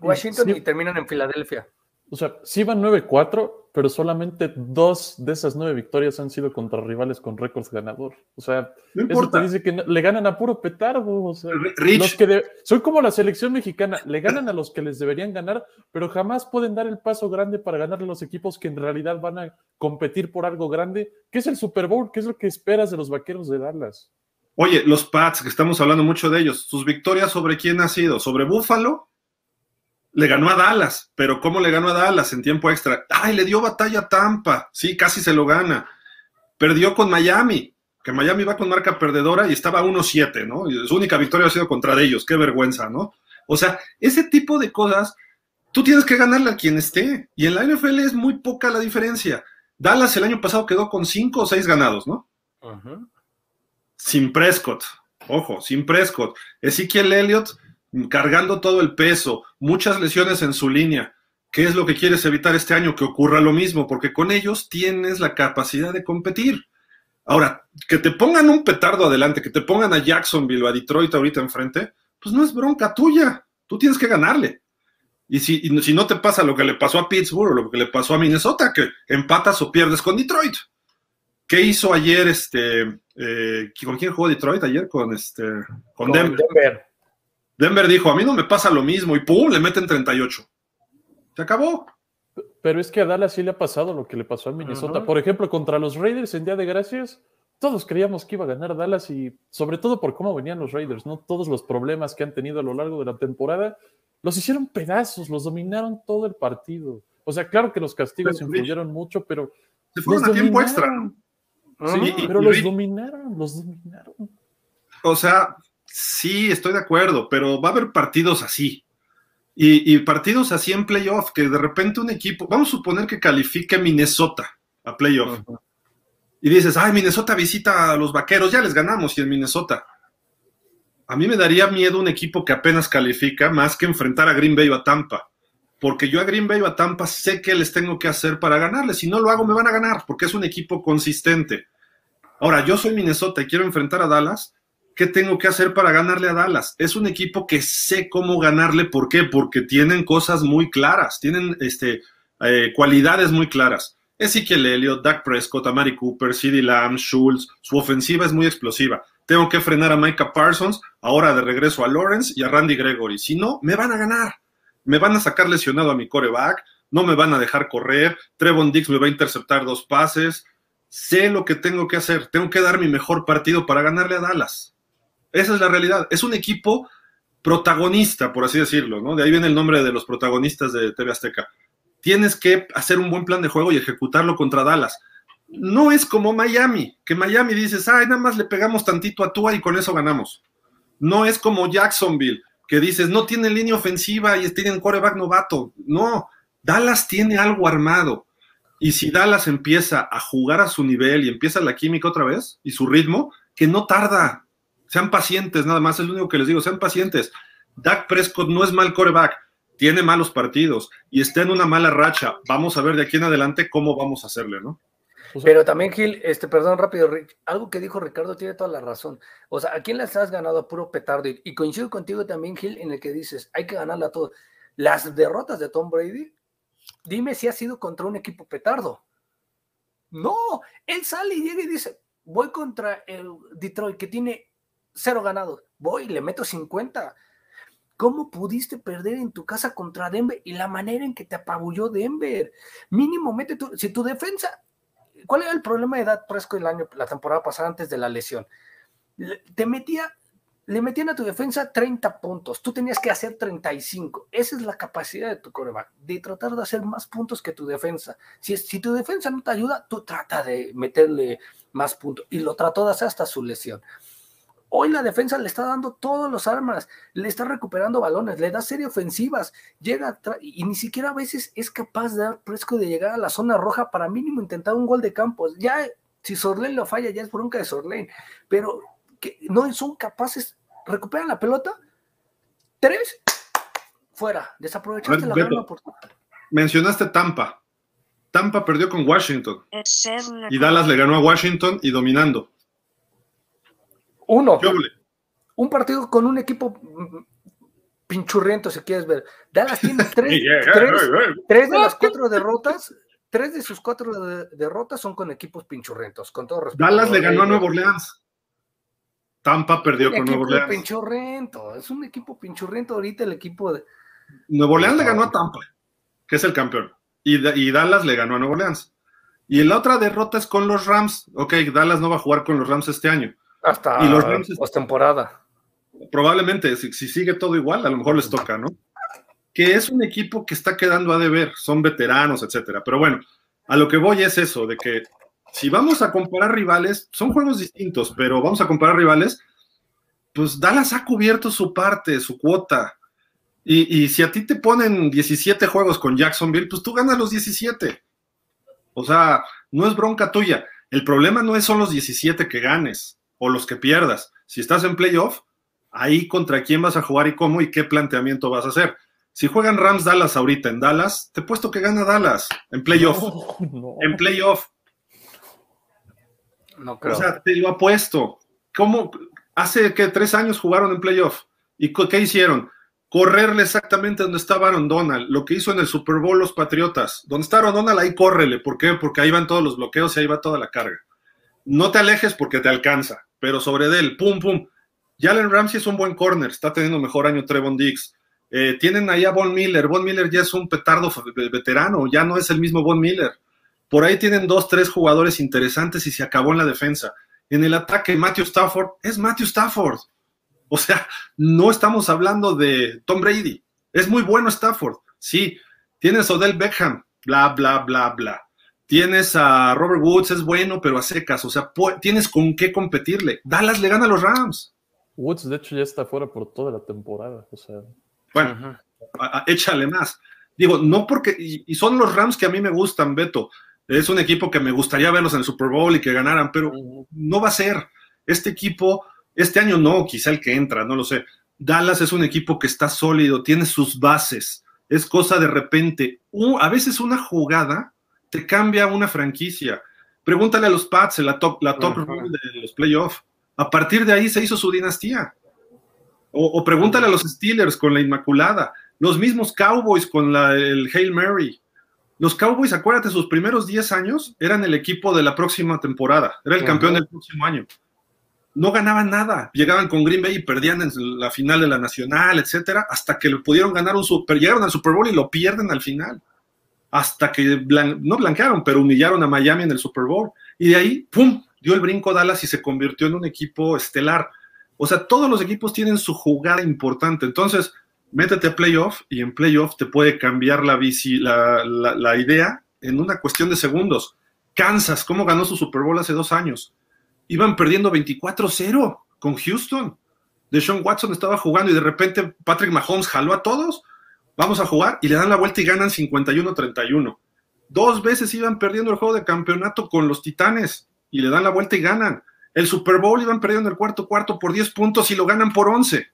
Washington y terminan en Filadelfia. O sea, sí van 9-4, pero solamente dos de esas nueve victorias han sido contra rivales con récords ganador. O sea, eso te dice que le ganan a puro petardo. O sea, los que son como la selección mexicana, le ganan a los que les deberían ganar, pero jamás pueden dar el paso grande para ganarle a los equipos que en realidad van a competir por algo grande, que es el Super Bowl, que es lo que esperas de los vaqueros de Dallas. Oye, los Pats, que estamos hablando mucho de ellos, sus victorias sobre quién ha sido? ¿Sobre Buffalo? Le ganó a Dallas, pero ¿cómo le ganó a Dallas en tiempo extra? Ay, le dio batalla a Tampa, sí, casi se lo gana. Perdió con Miami, que Miami va con marca perdedora y estaba 1-7, ¿no? Y su única victoria ha sido contra ellos, qué vergüenza, ¿no? O sea, ese tipo de cosas, tú tienes que ganarle a quien esté. Y en la NFL es muy poca la diferencia. Dallas el año pasado quedó con 5 o 6 ganados, ¿no? Sin Prescott, ojo, sin Prescott. Ezequiel Elliott cargando todo el peso, muchas lesiones en su línea. ¿Qué es lo que quieres evitar este año? Que ocurra lo mismo, porque con ellos tienes la capacidad de competir. Ahora, que te pongan un petardo adelante, que te pongan a Jacksonville o a Detroit ahorita enfrente, pues no es bronca tuya. Tú tienes que ganarle. Y si, si no te pasa lo que le pasó a Pittsburgh o lo que le pasó a Minnesota, que empatas o pierdes con Detroit. ¿Qué hizo ayer este? Eh, ¿Con quién jugó Detroit ayer? Con este. Con, Denver. Denver dijo, a mí no me pasa lo mismo y ¡pum! le meten 38. Se acabó. Pero es que a Dallas sí le ha pasado lo que le pasó a Minnesota. Por ejemplo, contra los Raiders en Día de Gracias, todos creíamos que iba a ganar Dallas y sobre todo por cómo venían los Raiders, ¿no? Todos los problemas que han tenido a lo largo de la temporada, los hicieron pedazos, los dominaron todo el partido. O sea, claro que los castigos influyeron mucho, pero... Se fueron a tiempo extra. Sí, pero los dominaron, los dominaron. O sea, Sí, estoy de acuerdo, pero va a haber partidos así. Y, y, partidos así en playoff, que de repente un equipo, vamos a suponer que califique Minnesota a playoff. Y dices, ay, Minnesota visita a los vaqueros, ya les ganamos y en Minnesota. A mí me daría miedo un equipo que apenas califica más que enfrentar a Green Bay o a Tampa. Porque yo a Green Bay o a Tampa sé qué les tengo que hacer para ganarles. Si no lo hago, me van a ganar, porque es un equipo consistente. Ahora, yo soy Minnesota y quiero enfrentar a Dallas ¿qué tengo que hacer para ganarle a Dallas? Es un equipo que sé cómo ganarle, ¿por qué? Porque tienen cosas muy claras, tienen este, eh, cualidades muy claras. Ezekiel Elliott, Dak Prescott, Amari Cooper, CeeDee Lamb, Schultz, su ofensiva es muy explosiva. Tengo que frenar a Micah Parsons, ahora de regreso a Lawrence y a Randy Gregory. Si no, me van a ganar. Me van a sacar lesionado a mi coreback, no me van a dejar correr, Trevon Dix me va a interceptar dos pases. Sé lo que tengo que hacer, tengo que dar mi mejor partido para ganarle a Dallas. Esa es la realidad. Es un equipo protagonista, por así decirlo, ¿no? De ahí viene el nombre de los protagonistas de TV Azteca. Tienes que hacer un buen plan de juego y ejecutarlo contra Dallas. No es como Miami, que Miami dices, ay, nada más le pegamos tantito a Tua y con eso ganamos. No es como Jacksonville, que dices, no tiene línea ofensiva y tienen coreback novato. No, Dallas tiene algo armado. Y si Dallas empieza a jugar a su nivel y empieza la química otra vez y su ritmo, que no tarda, sean pacientes, nada más, es lo único que les digo, sean pacientes. Dak Prescott no es mal coreback, tiene malos partidos y está en una mala racha. Vamos a ver de aquí en adelante cómo vamos a hacerle, ¿no? Pero también, Gil, este, perdón, rápido, algo que dijo Ricardo tiene toda la razón. O sea, ¿a quién le has ganado a puro petardo? Y, coincido contigo también, Gil, en el que dices, hay que ganarle a todos. Las derrotas de Tom Brady, dime si ha sido contra un equipo petardo. No, él sale y llega y dice, voy contra el Detroit, que tiene cero ganados. Voy, le meto 50. ¿Cómo pudiste perder en tu casa contra Denver y la manera en que te apabulló Denver? Mínimo, mete si tu defensa, ¿cuál era el problema de edad Presco el año, la temporada pasada antes de la lesión? Te metía, le metían a tu defensa 30 puntos, tú tenías que hacer 35. Esa es la capacidad de tu coreback, de tratar de hacer más puntos que tu defensa. Si, si tu defensa no te ayuda, tú trata de meterle más puntos. Y lo trató de hacer hasta su lesión. Hoy la defensa le está dando todas las armas, le está recuperando balones, le da serie ofensivas, llega y ni siquiera a veces es capaz de dar fresco de llegar a la zona roja para mínimo intentar un gol de campo. Ya, si Sorlane lo falla, ya es bronca de Sorlane, pero que no son capaces, recuperan la pelota, tres, fuera, desaprovechaste la gran oportunidad. Mencionaste Tampa. Tampa perdió con Washington. Y Dallas le ganó a Washington y dominando. Uno. Un partido con un equipo pinchurriento, si quieres ver. Dallas tiene tres, tres, de las cuatro derrotas tres de sus cuatro de- derrotas son con equipos pinchurrentos, con todo respeto. Dallas le ganó a Raiders. Nueva Orleans. Tampa perdió Un con Nueva equipo Orleans. pinchurrento, es un equipo pinchurrento ahorita el equipo de... Nueva Orleans le ganó a Tampa, que es el campeón. Y, y Dallas le ganó a Nueva Orleans. Y la otra derrota es con los Rams. Ok, Dallas no va a jugar con los Rams este año. Hasta Y los Rams- postemporada. Probablemente, si, si sigue todo igual, a lo mejor les toca, ¿no? Que es un equipo que está quedando a deber, son veteranos, etcétera. Pero bueno, a lo que voy es eso, de que si vamos a comparar rivales, son juegos distintos, pero vamos a comparar rivales, pues Dallas ha cubierto su parte, su cuota. Y, y si a ti te ponen 17 juegos con Jacksonville, pues tú ganas los 17. O sea, no es bronca tuya. El problema no es son los 17 que ganes o los que pierdas. Si estás en playoff, ahí contra quién vas a jugar y cómo y qué planteamiento vas a hacer. Si juegan Rams Dallas ahorita en Dallas, te he puesto que gana Dallas en playoff. No, no. En playoff. No creo. O sea, te lo apuesto. ¿Cómo? Hace que tres años jugaron en playoff. ¿Y qué hicieron? Correrle exactamente donde estaba Aaron Donald, lo que hizo en el Super Bowl los Patriotas. Donde está Aaron Donald, ahí córrele. ¿Por qué? Porque ahí van todos los bloqueos y ahí va toda la carga. No te alejes porque te alcanza, pero sobre él, pum, pum. Jalen Ramsey es un buen corner, está teniendo mejor año Trevon Diggs. Eh, tienen ahí a Von Miller. Von Miller ya es un petardo veterano, ya no es el mismo Von Miller. Por ahí tienen dos, tres jugadores interesantes y se acabó en la defensa. En el ataque, Matthew Stafford es Matthew Stafford. O sea, no estamos hablando de Tom Brady. Es muy bueno Stafford, sí. Tienes Odell Beckham, bla, bla, bla, bla. Tienes a Robert Woods, es bueno, pero a secas. O sea, tienes con qué competirle. Dallas le gana a los Rams. Woods, de hecho, ya está fuera por toda la temporada. O sea, Bueno, Ujú. a- a- échale más. Digo, no porque, y, y son los Rams que a mí me gustan, Beto. Es un equipo que me gustaría verlos en el Super Bowl y que ganaran, pero no va a ser. Este equipo, este año no, quizá el que entra, no lo sé. Dallas es un equipo que está sólido, tiene sus bases. Es cosa de repente. a veces una jugada te cambia una franquicia. Pregúntale a los Pats, en la top, la top rule de los playoffs. A partir de ahí se hizo su dinastía. O, o pregúntale a los Steelers con la Inmaculada. Los mismos Cowboys con la, el Hail Mary. Los Cowboys, acuérdate, sus primeros 10 años eran el equipo de la próxima temporada. Era el campeón del próximo año. No ganaban nada. Llegaban con Green Bay y perdían en la final de la Nacional, etcétera, hasta que le pudieron ganar un Super. Llegaron al Super Bowl y lo pierden al final. Hasta que no blanquearon, pero humillaron a Miami en el Super Bowl. Y de ahí, ¡pum! dio el brinco Dallas y se convirtió en un equipo estelar. O sea, todos los equipos tienen su jugada importante. Entonces, métete a playoff y en playoff te puede cambiar la, bici, la idea en una cuestión de segundos. Kansas, ¿cómo ganó su Super Bowl hace dos años? Iban perdiendo 24-0 con Houston. Deshaun Watson estaba jugando y de repente Patrick Mahomes jaló a todos. Vamos a jugar y le dan la vuelta y ganan 51-31. Dos veces iban perdiendo el juego de campeonato con los Titanes y le dan la vuelta y ganan. El Super Bowl iban perdiendo el cuarto cuarto por 10 puntos y lo ganan por 11.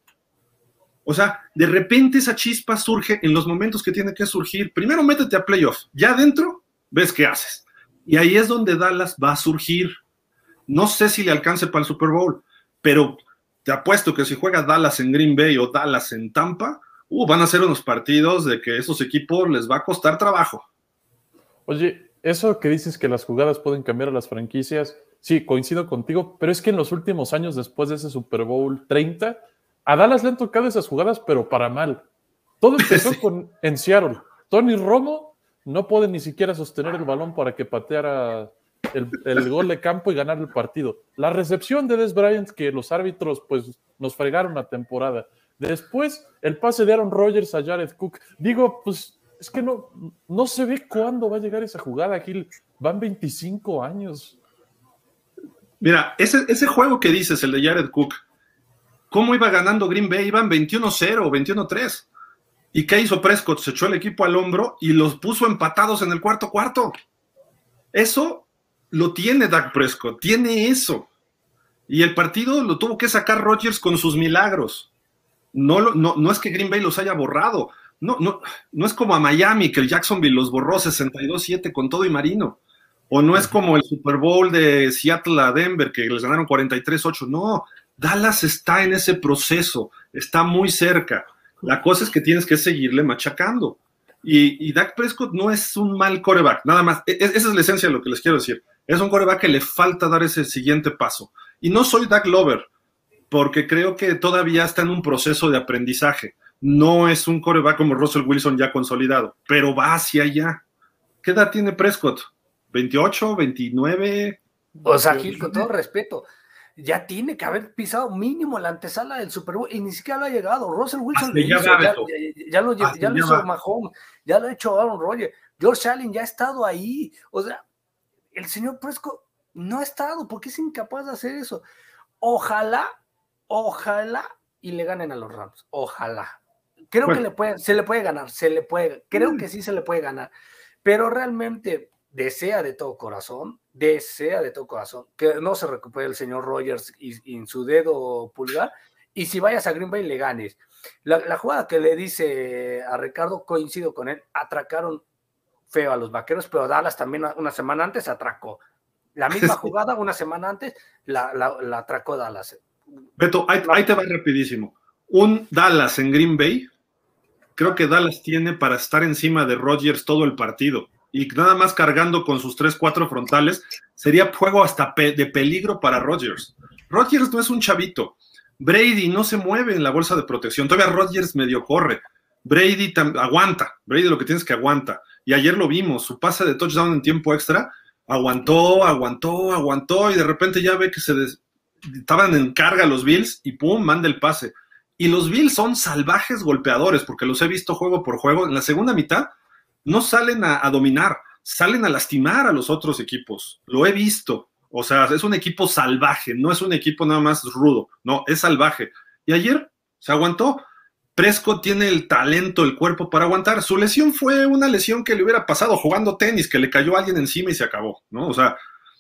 O sea, de repente esa chispa surge en los momentos que tiene que surgir. Primero métete a playoff, ya adentro ves qué haces. Y ahí es donde Dallas va a surgir. No sé si le alcance para el Super Bowl, pero te apuesto que si juega Dallas en Green Bay o Dallas en Tampa, uh, van a ser unos partidos de que esos equipos les va a costar trabajo. Oye, eso que dices que las jugadas pueden cambiar a las franquicias, sí, coincido contigo, pero es que en los últimos años, después de ese Super Bowl 30, a Dallas le han tocado esas jugadas, pero para mal. Todo empezó Sí. con, en Seattle. Tony Romo no puede ni siquiera sostener el balón para que pateara el, el gol de campo y ganar el partido. La recepción de Des Bryant, que los árbitros pues nos fregaron la temporada. Después, el pase de Aaron Rodgers a Jared Cook. Digo, pues es que no, no se ve cuándo va a llegar esa jugada, Gil. Van 25 años. Mira, ese, ese juego que dices, el de Jared Cook, ¿cómo iba ganando Green Bay? Iban 21-0, 21-3. ¿Y qué hizo Prescott? Se echó el equipo al hombro y los puso empatados en el cuarto cuarto. Eso lo tiene Dak Prescott, tiene eso. Y el partido lo tuvo que sacar Rodgers con sus milagros. No, lo- no, no es que Green Bay los haya borrado. No, no, no es como a Miami, que el Jacksonville los borró 62-7 con todo y marino. O no es como el Super Bowl de Seattle a Denver, que les ganaron 43-8. No, Dallas está en ese proceso, está muy cerca. La cosa es que tienes que seguirle machacando. Y, y Dak Prescott no es un mal coreback, nada más. E, e, esa es la esencia de lo que les quiero decir. Es un coreback que le falta dar ese siguiente paso. Y no soy Dak Lover, porque creo que todavía está en un proceso de aprendizaje. No es un coreback como Russell Wilson ya consolidado, pero va hacia allá. ¿Qué edad tiene Prescott? ¿28, 29? O sea, Gil, con todo respeto, ya tiene que haber pisado mínimo la antesala del Super Bowl y ni siquiera lo ha llegado. Russell Wilson ya, hizo, ya, lo, hizo Mahomes, ya lo ha hecho Aaron Rodgers. George Allen ya ha estado ahí. O sea, el señor Prescott no ha estado porque es incapaz de hacer eso. Ojalá, ojalá y le ganen a los Rams. Ojalá. Creo que le puede, se le puede ganar, se le puede, creo que sí se le puede ganar, pero realmente desea de todo corazón, desea de todo corazón que no se recupere el señor Rogers y, en su dedo pulgar, y si vayas a Green Bay le ganes. La, jugada que le dice a Ricardo, coincido con él, atracaron feo a los vaqueros, pero Dallas también una semana antes atracó. La misma jugada, una semana antes, la, la, atracó Dallas. Beto, ahí, te va rapidísimo. Un Dallas en Green Bay, creo que Dallas tiene para estar encima de Rodgers todo el partido y nada más cargando con sus 3-4 frontales, sería juego hasta de peligro para Rodgers. Rodgers no es un chavito. Brady no se mueve en la bolsa de protección. Todavía Rodgers medio corre. Brady aguanta. Brady lo que tiene es que aguanta. Y ayer lo vimos, su pase de touchdown en tiempo extra, aguantó, aguantó, aguantó y de repente ya ve que se estaban en carga los Bills y pum, manda el pase. Y los Bills son salvajes golpeadores porque los he visto juego por juego. En la segunda mitad no salen a, dominar, salen a lastimar a los otros equipos. Lo he visto. O sea, es un equipo salvaje, no es un equipo nada más rudo, no, es salvaje. Y ayer se aguantó. Presco tiene el talento, el cuerpo para aguantar. Su lesión fue una lesión que le hubiera pasado jugando tenis, que le cayó alguien encima y se acabó, ¿no? O sea,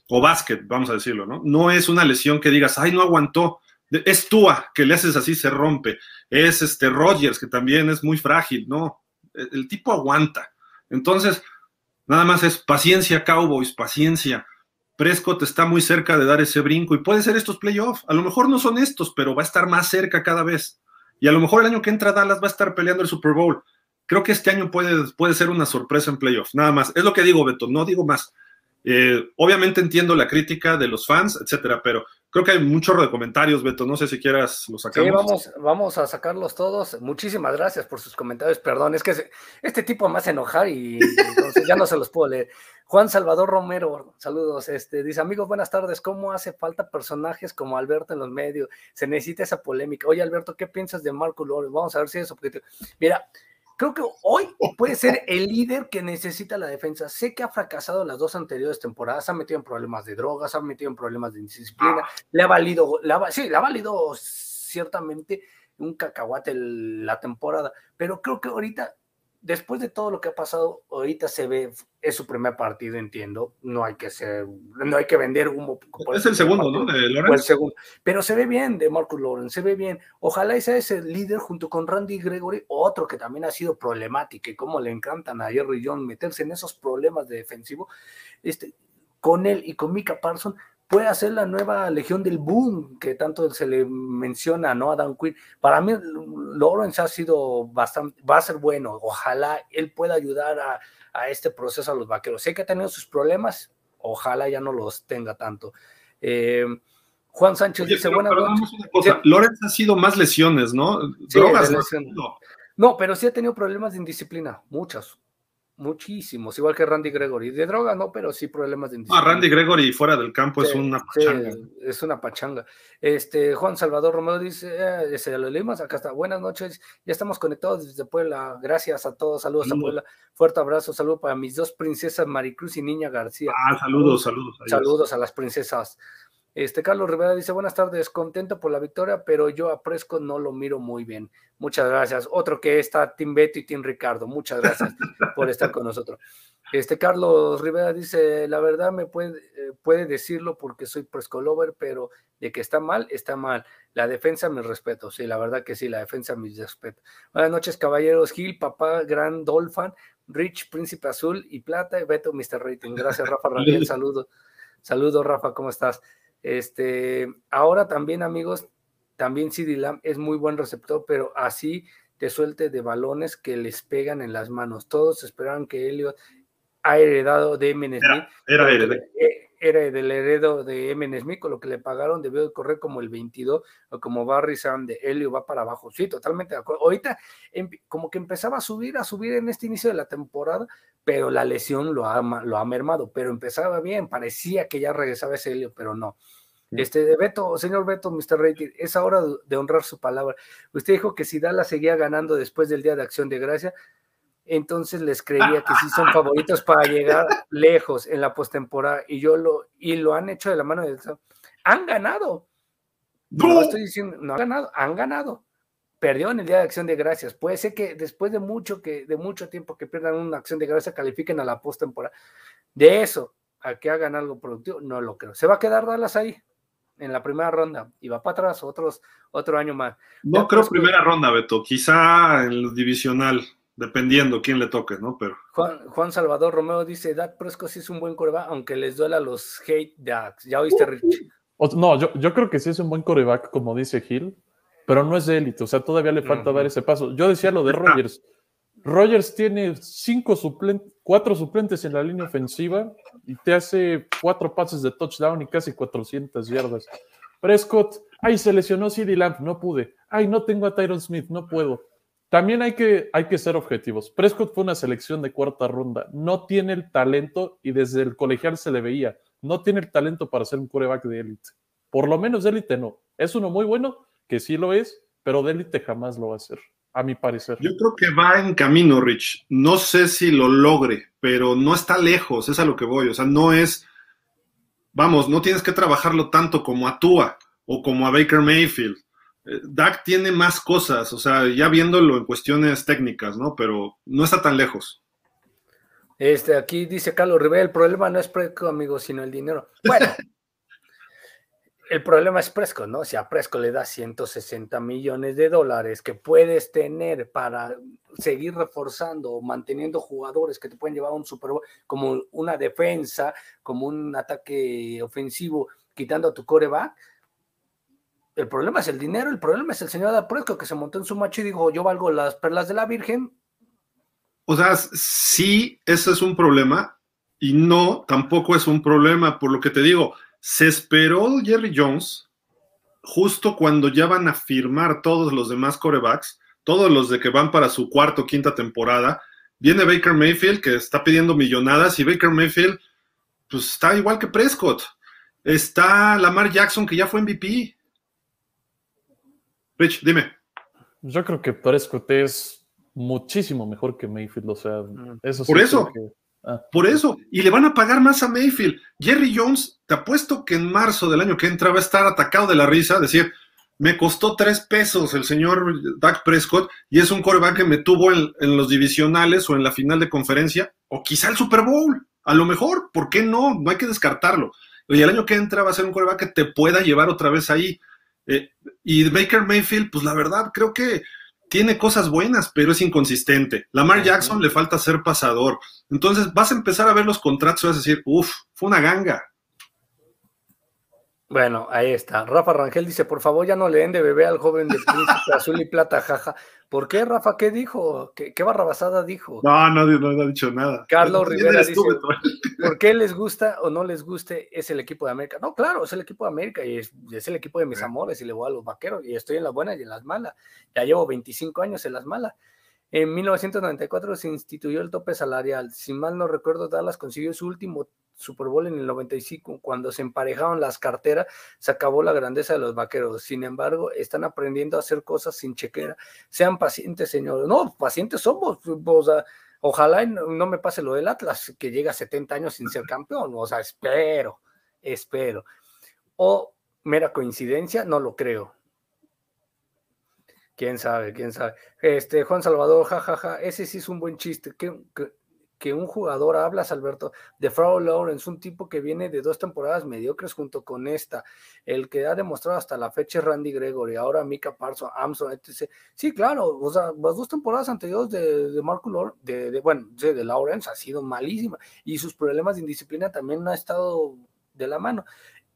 o básquet, vamos a decirlo, ¿no? No es una lesión que digas, ay, no aguantó. Es Tua, que le haces así, se rompe. Es este Rogers, que también es muy frágil, ¿no? el tipo aguanta. Entonces, nada más es paciencia, Cowboys, paciencia. Prescott está muy cerca de dar ese brinco y puede ser estos playoffs. A lo mejor no son estos, pero va a estar más cerca cada vez. Y a lo mejor el año que entra Dallas va a estar peleando el Super Bowl. Creo que este año puede, puede ser una sorpresa en playoffs. Nada más. Es lo que digo, Beto, no digo más. Eh, obviamente entiendo la crítica de los fans, etcétera, pero creo que hay chorro de comentarios, Beto. No sé si quieras los sacamos. Sí, vamos, vamos a sacarlos todos. Muchísimas gracias por sus comentarios. Perdón, es que este tipo me hace enojar y entonces ya no se los puedo leer. Juan Salvador Romero, saludos. Este dice, amigos, buenas tardes. ¿Cómo hace falta personajes como Alberto en los medios? Se necesita esa polémica. Oye, Alberto, ¿qué piensas de Marco López? Vamos a ver si es objetivo. Mira, Creo que hoy puede ser el líder que necesita la defensa. Sé que ha fracasado las dos anteriores temporadas, ha metido en problemas de drogas, ha metido en problemas de indisciplina, le ha valido, sí, le ha valido ciertamente un cacahuate la temporada, pero creo que ahorita después de todo lo que ha pasado, ahorita se ve, es su primer partido, entiendo, no hay que ser, no hay que vender humo. Es el segundo, ¿no? De el segundo. Pero se ve bien de Marcus Lawrence, se ve bien. Ojalá sea ese líder junto con Randy Gregory, otro que también ha sido problemático y como le encantan a Jerry John meterse en esos problemas de defensivo, este, con él y con Mika Parson, puede hacer la nueva Legión del Boom, que tanto se le menciona, ¿no? A Dan Quinn. Para mí, Lawrence ha sido bastante, va a ser bueno. Ojalá él pueda ayudar a, este proceso a los vaqueros. Sé que ha tenido sus problemas, ojalá ya no los tenga tanto. Eh, Juan Sánchez dice, bueno, Lawrence ha sido más lesiones, ¿no? Drogas, no. no, pero sí ha tenido problemas de indisciplina, muchas muchísimos, igual que Randy Gregory. De droga no, pero sí problemas de ah. Ah, Randy Gregory fuera del campo es una pachanga. es una pachanga. Este, Juan Salvador Romero dice, eh, lo leímos, acá está, buenas noches, ya estamos conectados desde Puebla, gracias a todos, saludos, a Puebla, fuerte abrazo, saludo para mis dos princesas Maricruz y Niña García. Ah, saludos, saludos. saludos a las princesas. Este Carlos Rivera dice, buenas tardes, contento por la victoria, pero yo a Presco no lo miro muy bien. Muchas gracias. Otro que está Tim Beto y Tim Ricardo. Muchas gracias por estar con nosotros. Este Carlos Rivera dice, la verdad me puede, eh, puede decirlo porque soy Presco lover, pero de que está mal, está mal. La defensa, mi respeto. Sí, la verdad que sí, la defensa, mi respeto. Buenas noches, caballeros. Gil, papá, gran Dolphin, Rich, Príncipe Azul y Plata, Beto, Mr. Rating. Gracias, Rafa Rafael. Saludos. Saludos, Rafa, ¿cómo estás? Este, ahora también, amigos, también CD Lamb es muy buen receptor, pero así te suelte de balones que les pegan en las manos. Todos esperaban que Elliot ha heredado de Smith. Era, era era del heredo de Eminem Smith, con lo que le pagaron debió de correr como el 22 o como Barry Sam de Helio va para abajo. Sí, totalmente de acuerdo. Ahorita como que empezaba a subir, a subir en este inicio de la temporada, pero la lesión lo ha, lo ha mermado, pero empezaba bien, parecía que ya regresaba ese Helio, pero no. Este, de Beto, señor Beto, Mr. Rating, es hora de honrar su palabra. Usted dijo que si Dallas seguía ganando después del Día de Acción de Gracia, entonces les creía que sí son favoritos para llegar lejos en la postemporada y yo lo y lo han hecho de la mano de han ganado. No, estoy diciendo, no han ganado, han ganado. Perdió en el día de acción de gracias. Puede ser que después de mucho que de mucho tiempo que pierdan una acción de gracias califiquen a la postemporada. De eso a que hagan algo productivo, no lo creo. Se va a quedar Dallas ahí en la primera ronda y va para atrás otros otro año más. No creo primera ronda, Beto, quizá en el divisional dependiendo quién le toque, ¿no? Pero. Juan, Salvador Romeo dice: Dak Prescott sí es un buen coreback, aunque les duela los hate Dax. ¿Ya oíste, Rich? No, yo, yo creo que sí es un buen coreback, como dice Hill, pero no es de élite, o sea, todavía le falta dar ese paso. Yo decía lo de Rogers. Rogers tiene cinco suplentes, cuatro suplentes en la línea ofensiva y te hace cuatro pases de touchdown y casi 400 yardas. Prescott, ay, se lesionó CD Lamp, no pude. Ay, no tengo a Tyron Smith, no puedo. También hay que, hay que ser objetivos. Prescott fue una selección de cuarta ronda. No tiene el talento, y desde el colegial se le veía, no tiene el talento para ser un coreback de élite. Por lo menos élite no. Es uno muy bueno, que sí lo es, pero de élite jamás lo va a ser, a mi parecer. Yo creo que va en camino, Rich. No sé si lo logre, pero no está lejos, es a lo que voy. O sea, no es, vamos, no tienes que trabajarlo tanto como a Tua o como a Baker Mayfield Dak tiene más cosas, o sea, ya viéndolo en cuestiones técnicas, ¿no? Pero no está tan lejos. Este, aquí dice Carlos Rivera, el problema no es Presco, amigo, sino el dinero. Bueno, el problema es Presco, ¿no? Si a Presco le das 160 millones de dólares que puedes tener para seguir reforzando o manteniendo jugadores que te pueden llevar a un Super Bowl, como una defensa, como un ataque ofensivo, quitando a tu coreback, el problema es el dinero, el problema es el señor Apresco que se montó en su macho y dijo, yo valgo las perlas de la Virgen. O sea, sí, ese es un problema y no, tampoco es un problema, por lo que te digo, se esperó Jerry Jones justo cuando ya van a firmar todos los demás corebacks, todos los de que van para su cuarto o quinta temporada, viene Baker Mayfield que está pidiendo millonadas y Baker Mayfield pues está igual que Prescott. Está Lamar Jackson que ya fue MVP. Rich, dime. Yo creo que Prescott es muchísimo mejor que Mayfield, o sea, mm. eso Por eso. Ah. Por eso, y le van a pagar más a Mayfield. Jerry Jones, te apuesto que en marzo del año que entra va a estar atacado de la risa, decir, me costó tres pesos el señor Dak Prescott y es un coreback que me tuvo en, en, los divisionales o en la final de conferencia, o quizá el Super Bowl. A lo mejor, ¿por qué no? No hay que descartarlo. Y el año que entra va a ser un coreback que te pueda llevar otra vez ahí. Eh, y Baker Mayfield, pues la verdad, creo que tiene cosas buenas, pero es inconsistente. Lamar Jackson le falta ser pasador. Entonces vas a empezar a ver los contratos y vas a decir, uff, fue una ganga. Bueno, ahí está. Rafa Rangel dice, por favor ya no le den de bebé al joven de príncipe azul y plata, jaja. ¿Por qué, Rafa? ¿Qué dijo? ¿Qué, qué barrabasada dijo? No, no, no, ha dicho nada. Carlos Rivera dice, ¿por qué les gusta o no les guste? Es el equipo de América. No, claro, es el equipo de América y es, es el equipo de mis amores y le voy a los vaqueros y estoy en las buenas y en las malas. Ya llevo 25 años en las malas. En 1994 se instituyó el tope salarial. Si mal no recuerdo, Dallas consiguió su último Super Bowl en el 95, cuando se emparejaron las carteras, se acabó la grandeza de los vaqueros. Sin embargo, están aprendiendo a hacer cosas sin chequera. Sean pacientes, señores. No, pacientes somos. Ojalá no me pase lo del Atlas, que llega a 70 años sin ser campeón. O sea, espero, espero. O mera coincidencia, no lo creo. Quién sabe, quién sabe. Este, Juan Salvador, jajaja, ese sí es un buen chiste. ¿Qué, qué, que un jugador, hablas Alberto, de Frau Lawrence, un tipo que viene de dos temporadas mediocres junto con esta, el que ha demostrado hasta la fecha es Randy Gregory, ahora Mika Parsons, Armstrong, etc. Sí, claro, o sea, las dos temporadas anteriores de, de Marco Lawrence, de, bueno, de Lawrence ha sido malísima y sus problemas de indisciplina también ha estado de la mano.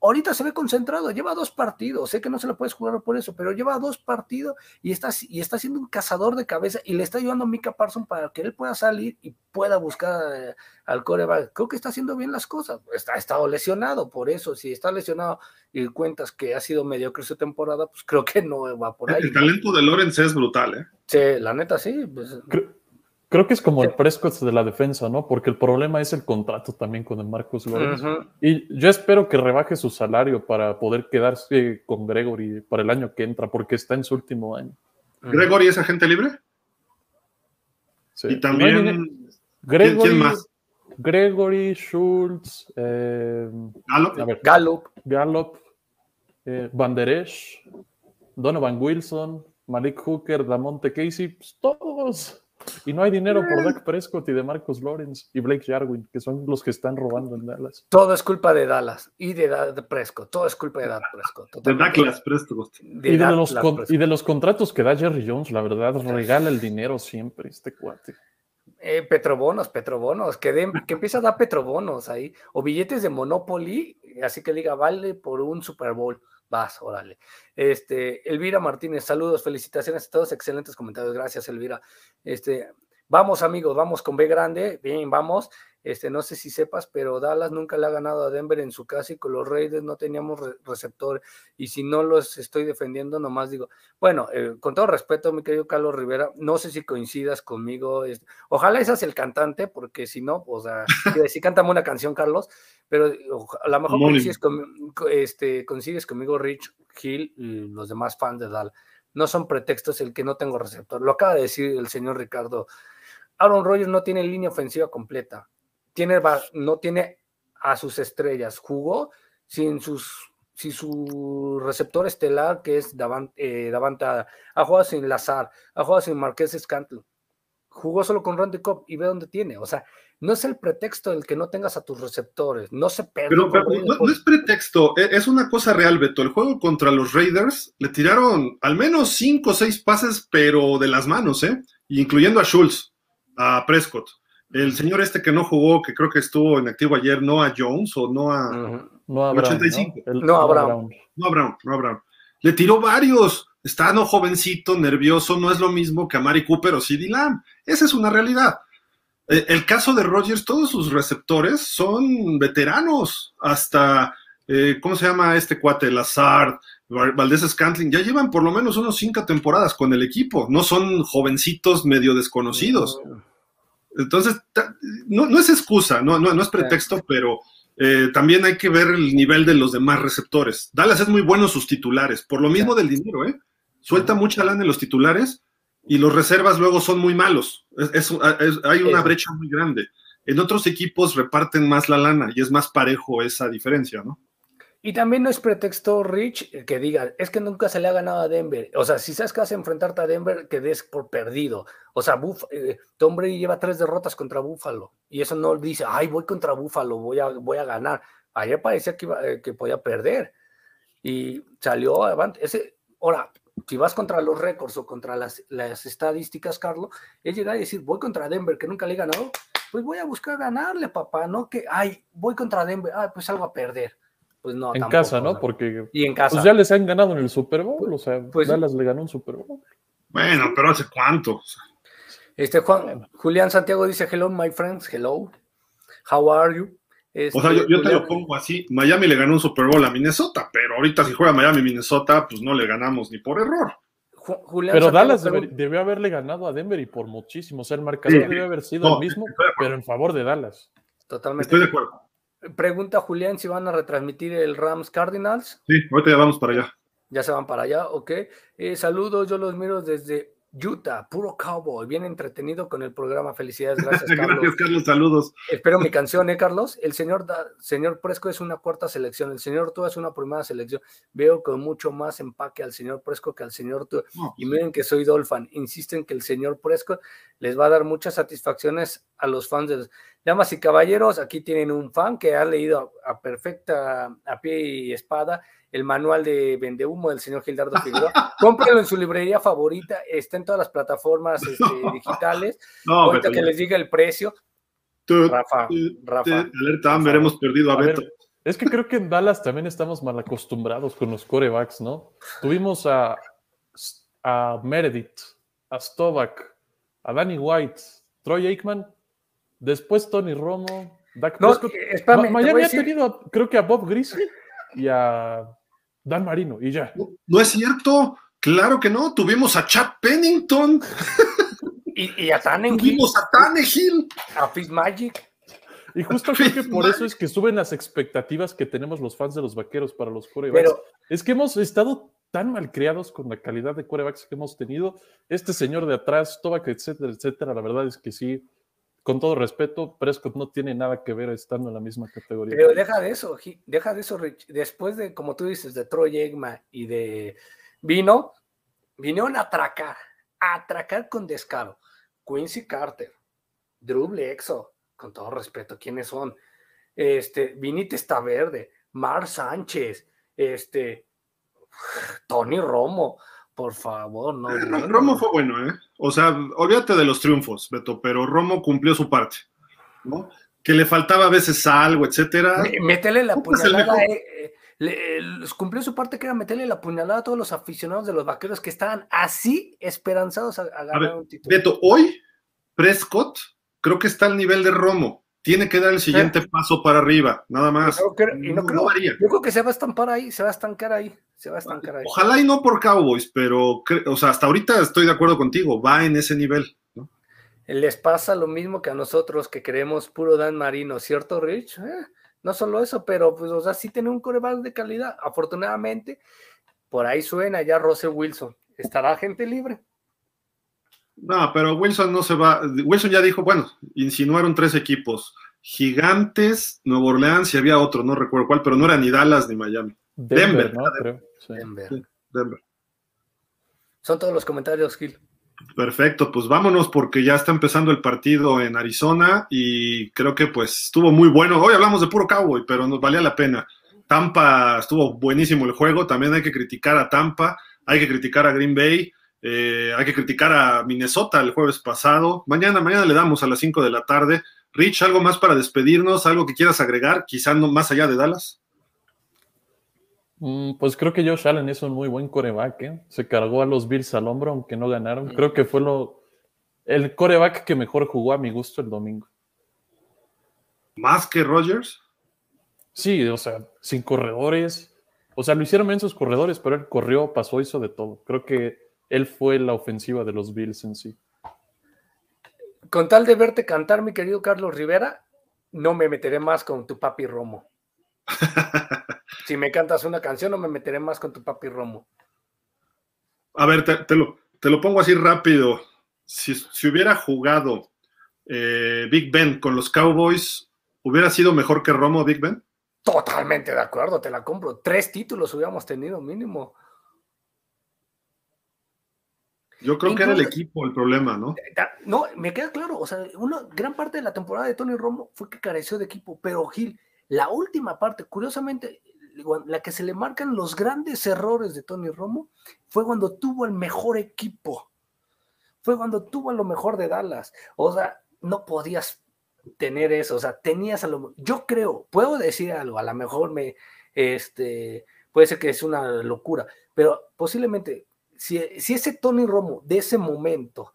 Ahorita se ve concentrado, lleva dos partidos, sé que no se le puedes jugar por eso, pero lleva dos partidos y está, y está siendo un cazador de cabeza y le está ayudando a Mika Parson para que él pueda salir y pueda buscar eh, al coreback. Creo que está haciendo bien las cosas. Está, ha estado lesionado, por eso, si está lesionado y cuentas que ha sido mediocre su temporada, pues creo que no va por ahí. El talento de Lorenz es brutal, ¿eh? Sí, la neta sí. Pues, Creo que es como el Prescott de la defensa, ¿no? Porque el problema es el contrato también con el Marcos Lawrence. Y yo espero que rebaje su salario para poder quedarse con Gregory para el año que entra, porque está en su último año. ¿Gregory es agente libre? Sí. Y también. Gregory, ¿Quién más? Gregory, Schultz, eh, ¿Gallup? a ver, Gallup. Gallup, eh, Van Der Esch, Donovan Wilson, Malik Hooker, Damonte Casey, pues todos. Y no hay dinero por Dak Prescott y de Marcos Lawrence y Blake Jarwin, que son los que están robando en Dallas. Todo es culpa de Dallas y de, Da- de Prescott. Todo es culpa de Dak Prescott. De Prescott. De Y de, Dak los Prescott. y de los contratos que da Jerry Jones, la verdad, regala el dinero siempre este cuate. Eh, petrobonos, petrobonos, que, den- que empieza a dar petrobonos ahí, o billetes de Monopoly, así que diga, vale por un Super Bowl. Vas, órale. Este, Elvira Martínez, saludos, felicitaciones a todos, excelentes comentarios, gracias, Elvira. Este, vamos, amigos, vamos con B grande, bien, vamos. Este, no sé si sepas, pero Dallas nunca le ha ganado a Denver en su casa y con los Raiders no teníamos re- receptor. Y si no los estoy defendiendo, nomás digo, bueno, eh, con todo respeto, mi querido Carlos Rivera, no sé si coincidas conmigo. este, Ojalá ese es el cantante, porque si no, o sea, si cántame una canción, Carlos, pero a lo mejor con- este, coincides conmigo, Rich Hill y los demás fans de Dal. No son pretextos el que no tengo receptor. Lo acaba de decir el señor Ricardo. Aaron Rodgers no tiene línea ofensiva completa. Tiene, no tiene a sus estrellas. Jugó sin sus sin su receptor estelar, que es Davant, eh, Davanta, ha jugado sin Lazar, ha jugado sin Marqués Scantlin, jugó solo con Randy Cobb y ve dónde tiene. O sea, no es el pretexto el que no tengas a tus receptores, no se perdió Pero, no, no es pretexto, e- es una cosa real, Beto. El juego contra los Raiders le tiraron al menos cinco o seis pases, pero de las manos, ¿eh? Incluyendo a Schultz, a Prescott. El señor este que no jugó, que creo que estuvo en activo ayer, Noah Jones o. No a El Brown, 85. ¿no? El- No a no a Brown. Brown. No, Brown, no, Brown. Le tiró varios. Está no jovencito, nervioso, no es lo mismo que a Mari Cooper o CD Lamb. Esa es una realidad. Eh, El caso de Rodgers, todos sus receptores son veteranos. Hasta, eh, ¿cómo se llama este cuate? Lazard, Val- Valdés Scantling. Ya llevan por lo menos unos cinco temporadas con el equipo. No son jovencitos medio desconocidos. Entonces, no, no es excusa, no, no, no es pretexto, pero eh, también hay que ver el nivel de los demás receptores. Dallas es muy bueno en sus titulares, por lo mismo del dinero, ¿eh? Suelta mucha lana en los titulares y los reservas luego son muy malos. Es- es- es- hay una brecha muy grande. En otros equipos reparten más la lana y es más parejo esa diferencia, ¿no? Y también no es pretexto, Rich, que diga, es que nunca se le ha ganado a Denver. O sea, si sabes que vas a enfrentarte a Denver, que des por perdido. O sea, Buff- eh, Tom Brady lleva tres derrotas contra Buffalo. Y eso no dice, ay, voy contra Buffalo, voy a, voy a ganar. Ayer parecía que, iba, eh, que podía perder. Y salió avante. Ese, ahora, si vas contra los récords o contra las, las estadísticas, Carlos, es llegar y decir, voy contra Denver, que nunca le he ganado, pues voy a buscar ganarle, papá, no que, ay, voy contra Denver, ay, pues salgo a perder. Pues no, En tampoco, casa, o ¿no? sea. Porque Y en casa. pues ya les han ganado en el Super Bowl, o sea, Pues- Dallas le ganó un Super Bowl. Bueno, pero ¿hace cuánto? Este Juan, Julián Santiago dice, hello, my friends, hello. How are you? Este, O sea, yo, yo te Julián- lo pongo así. Miami le ganó un Super Bowl a Minnesota, pero ahorita si juega Miami-Minnesota, pues no le ganamos ni por error. Ju- Julián Pero Dallas deber- debió haberle ganado a Denver y por muchísimo. O sea, el marcador Sí. debió haber sido No, el mismo, pero en favor de Dallas. Totalmente. Estoy de acuerdo. Pregunta Julián si van a retransmitir el Rams Cardinals. Sí, ahorita ya vamos para allá. Ya se van para allá, ok. Eh, saludos, yo los miro desde Utah, puro cowboy, bien entretenido con el programa. Felicidades, gracias, Carlos. Gracias, Carlos. Saludos. Espero mi canción, ¿eh, Carlos? El señor, Da- señor Presco es una cuarta selección, el señor Tua es una primera selección. Veo con mucho más empaque al señor Presco que al señor Tua. No, Y miren que soy Dolphin. Insisten que el señor Prescott les va a dar muchas satisfacciones a los fans de los... Damas y caballeros, aquí tienen un fan que ha leído a, a perfecta, a pie y espada, el manual de Vendehumo del señor Gildardo Figueroa. Cómprenlo en su librería favorita, está en todas las plataformas este, digitales. no, Ahorita que les diga el precio, tú- Rafa, tú- Rafa. tú- alerta Amber, hemos perdido a A ver. Es que creo que en Dallas también estamos mal acostumbrados con los corebacks, ¿no? Tuvimos a, a Meredith, a Stovak, a Danny White, Troy Aikman, después Tony Romo, Dak No, Prescott. eh, espérame, Ma- te voy Miami a ha decir- tenido, creo que a Bob Grisel y a Dan Marino, y ya. No, no es cierto. Claro que no. Tuvimos a Chad Pennington, Y, y a Tannenhill, tuvimos a Tannehill. a Fitzmagic. Y justo creo que por eso es que suben las expectativas que tenemos los fans de los vaqueros para los corebacks. Pero Es que hemos estado tan malcriados con la calidad de corebacks que hemos tenido. Este señor de atrás, Tobac, etcétera, etcétera. La verdad es que sí, con todo respeto, Prescott no tiene nada que ver estando en la misma categoría. Pero deja de eso, deja de eso, Rich. Después de, como tú dices, de Troy Aikman y de Vino, vinieron a atracar, a atracar con descaro. Quincy Carter, Drew Bledsoe, con todo respeto, ¿quiénes son? Este, Vinite está verde, Mar Sánchez, este, Tony Romo, por favor, no. Romo fue bueno, ¿eh? O sea, olvídate de los triunfos, Beto, pero Romo cumplió su parte, ¿no? Que le faltaba a veces algo, etcétera. Métele la puñalada. eh, eh, cumplió su parte que era meterle la puñalada a todos los aficionados de los vaqueros que estaban así esperanzados a, a ganar ver, un título. Beto, hoy Prescott creo que está al nivel de Romo. Tiene que dar el siguiente paso para arriba, nada Y más. no creo- y no creo- varía. yo creo que se va a estampar ahí, se va a estancar ahí, se va a estancar ahí. Ojalá y no por Cowboys, pero, o sea, hasta ahorita estoy de acuerdo contigo, va en ese nivel. ¿no? Les pasa lo mismo que a nosotros que queremos puro Dan Marino, ¿cierto, Rich? Eh, no solo eso, pero pues, o sea, sí tiene un coreback de calidad. Afortunadamente, por ahí suena ya Russell Wilson. ¿Estará gente libre? No, pero Wilson no se va. Wilson ya dijo, bueno, insinuaron tres equipos: Gigantes, Nuevo Orleans y había otro, no recuerdo cuál, pero no era ni Dallas ni Miami. Denver, Denver, ¿no? Denver. Creo. sí. Denver. Sí. Denver. Son todos los comentarios, Gil. Perfecto, pues vámonos porque ya está empezando el partido en Arizona y creo que pues estuvo muy bueno. Hoy hablamos de puro cowboy, pero nos valía la pena. Tampa estuvo buenísimo el juego, también hay que criticar a Tampa, hay que criticar a Green Bay, eh, hay que criticar a Minnesota el jueves pasado. Mañana, mañana le damos a las 5 de la tarde. Rich, ¿algo más para despedirnos? ¿Algo que quieras agregar? Quizá no más allá de Dallas. Mm, Pues creo que Josh Allen es un muy buen coreback, ¿eh? Se cargó a los Bills al hombro, aunque no ganaron. Creo que fue lo, el coreback que mejor jugó a mi gusto el domingo. ¿Más que Rodgers? Sí, o sea, sin corredores. O sea, lo hicieron bien sus corredores, pero él corrió, pasó, hizo de todo. Creo que él fue la ofensiva de los Bills en sí. Con tal de verte cantar, mi querido Carlos Rivera, no me meteré más con tu papi Romo. si me cantas una canción, no me meteré más con tu papi Romo. A ver, te, te lo, te lo pongo así rápido. Si, si hubiera jugado eh, Big Ben con los Cowboys, ¿hubiera sido mejor que Romo Big Ben? Totalmente de acuerdo, te la compro. Tres títulos hubiéramos tenido mínimo. Yo creo que era el equipo el problema, ¿no? Da- No, me queda claro. O sea, una gran parte de la temporada de Tony Romo fue que careció de equipo. Pero Gil, la última parte, curiosamente, la que se le marcan los grandes errores de Tony Romo fue cuando tuvo el mejor equipo. Fue cuando tuvo lo mejor de Dallas. O sea, no podías tener eso. O sea, tenías a lo. Yo creo, puedo decir algo, a lo mejor me. Este. Puede ser que es una locura, pero posiblemente, si, ese Tony Romo de ese momento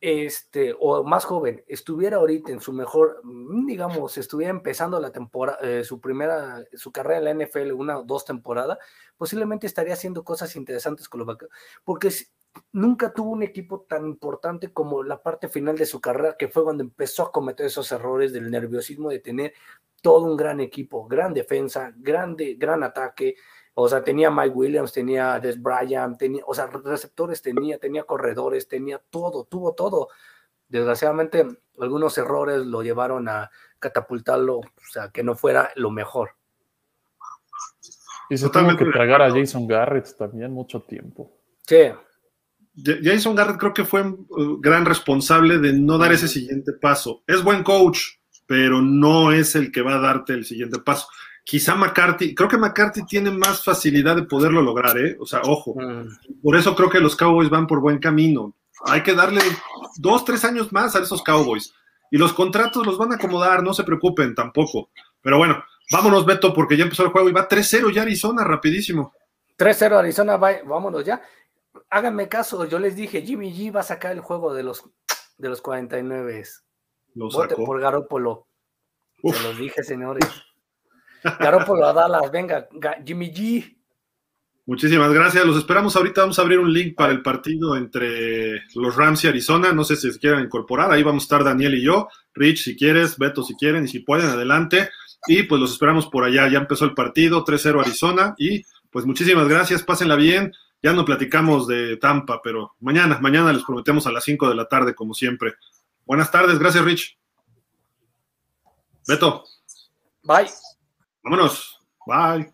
este, o más joven, estuviera ahorita en su mejor, mm, digamos, estuviera empezando la temporada, eh, su primera, su carrera en la NFL, una o dos temporadas, posiblemente estaría haciendo cosas interesantes con los vaqueros, porque nunca tuvo un equipo tan importante como la parte final de su carrera, que fue cuando empezó a cometer esos errores del nerviosismo de tener todo un gran equipo, gran defensa, grande, gran ataque, o sea, tenía Mike Williams, tenía Des Bryant, tenía, o sea, receptores tenía, tenía corredores, tenía todo, tuvo todo. Desgraciadamente, algunos errores lo llevaron a catapultarlo, o sea, que no fuera lo mejor. Y se tuvo que tragar a. Jason Garrett también mucho tiempo. Sí, Ja- Jason Garrett creo que fue un gran responsable de no dar ese siguiente paso. Es buen coach, pero no es el que va a darte el siguiente paso. Quizá McCarthy, creo que McCarthy tiene más facilidad de poderlo lograr, ¿eh? O sea, ojo. Mm, Por eso creo que los Cowboys van por buen camino. Hay que darle dos, tres años más a esos Cowboys. Y los contratos los van a acomodar, no se preocupen tampoco. Pero bueno, Vámonos, Beto, porque ya empezó el juego y va 3-0 ya Arizona, rapidísimo. 3-0 Arizona, vámonos ya. Háganme caso, yo les dije, Jimmy G va a sacar el juego de los, de los 49. Lo Vote por Garópolo. Se los dije, señores. Garópolo a Dallas, venga, Jimmy G. Muchísimas gracias. Los esperamos ahorita. Vamos a abrir un link para el partido entre los Rams y Arizona. No sé si se quieran incorporar. Ahí vamos a estar Daniel y yo. Rich, si quieres, Beto, si quieren, y si pueden, adelante. Y pues los esperamos por allá. Ya empezó el partido, 3-0 Arizona. Y pues muchísimas gracias. Pásenla bien. Ya no platicamos de Tampa, pero mañana, mañana les prometemos a las 5 de la tarde, como siempre. Buenas tardes. Gracias, Rich. Beto. Bye. Vámonos. Bye.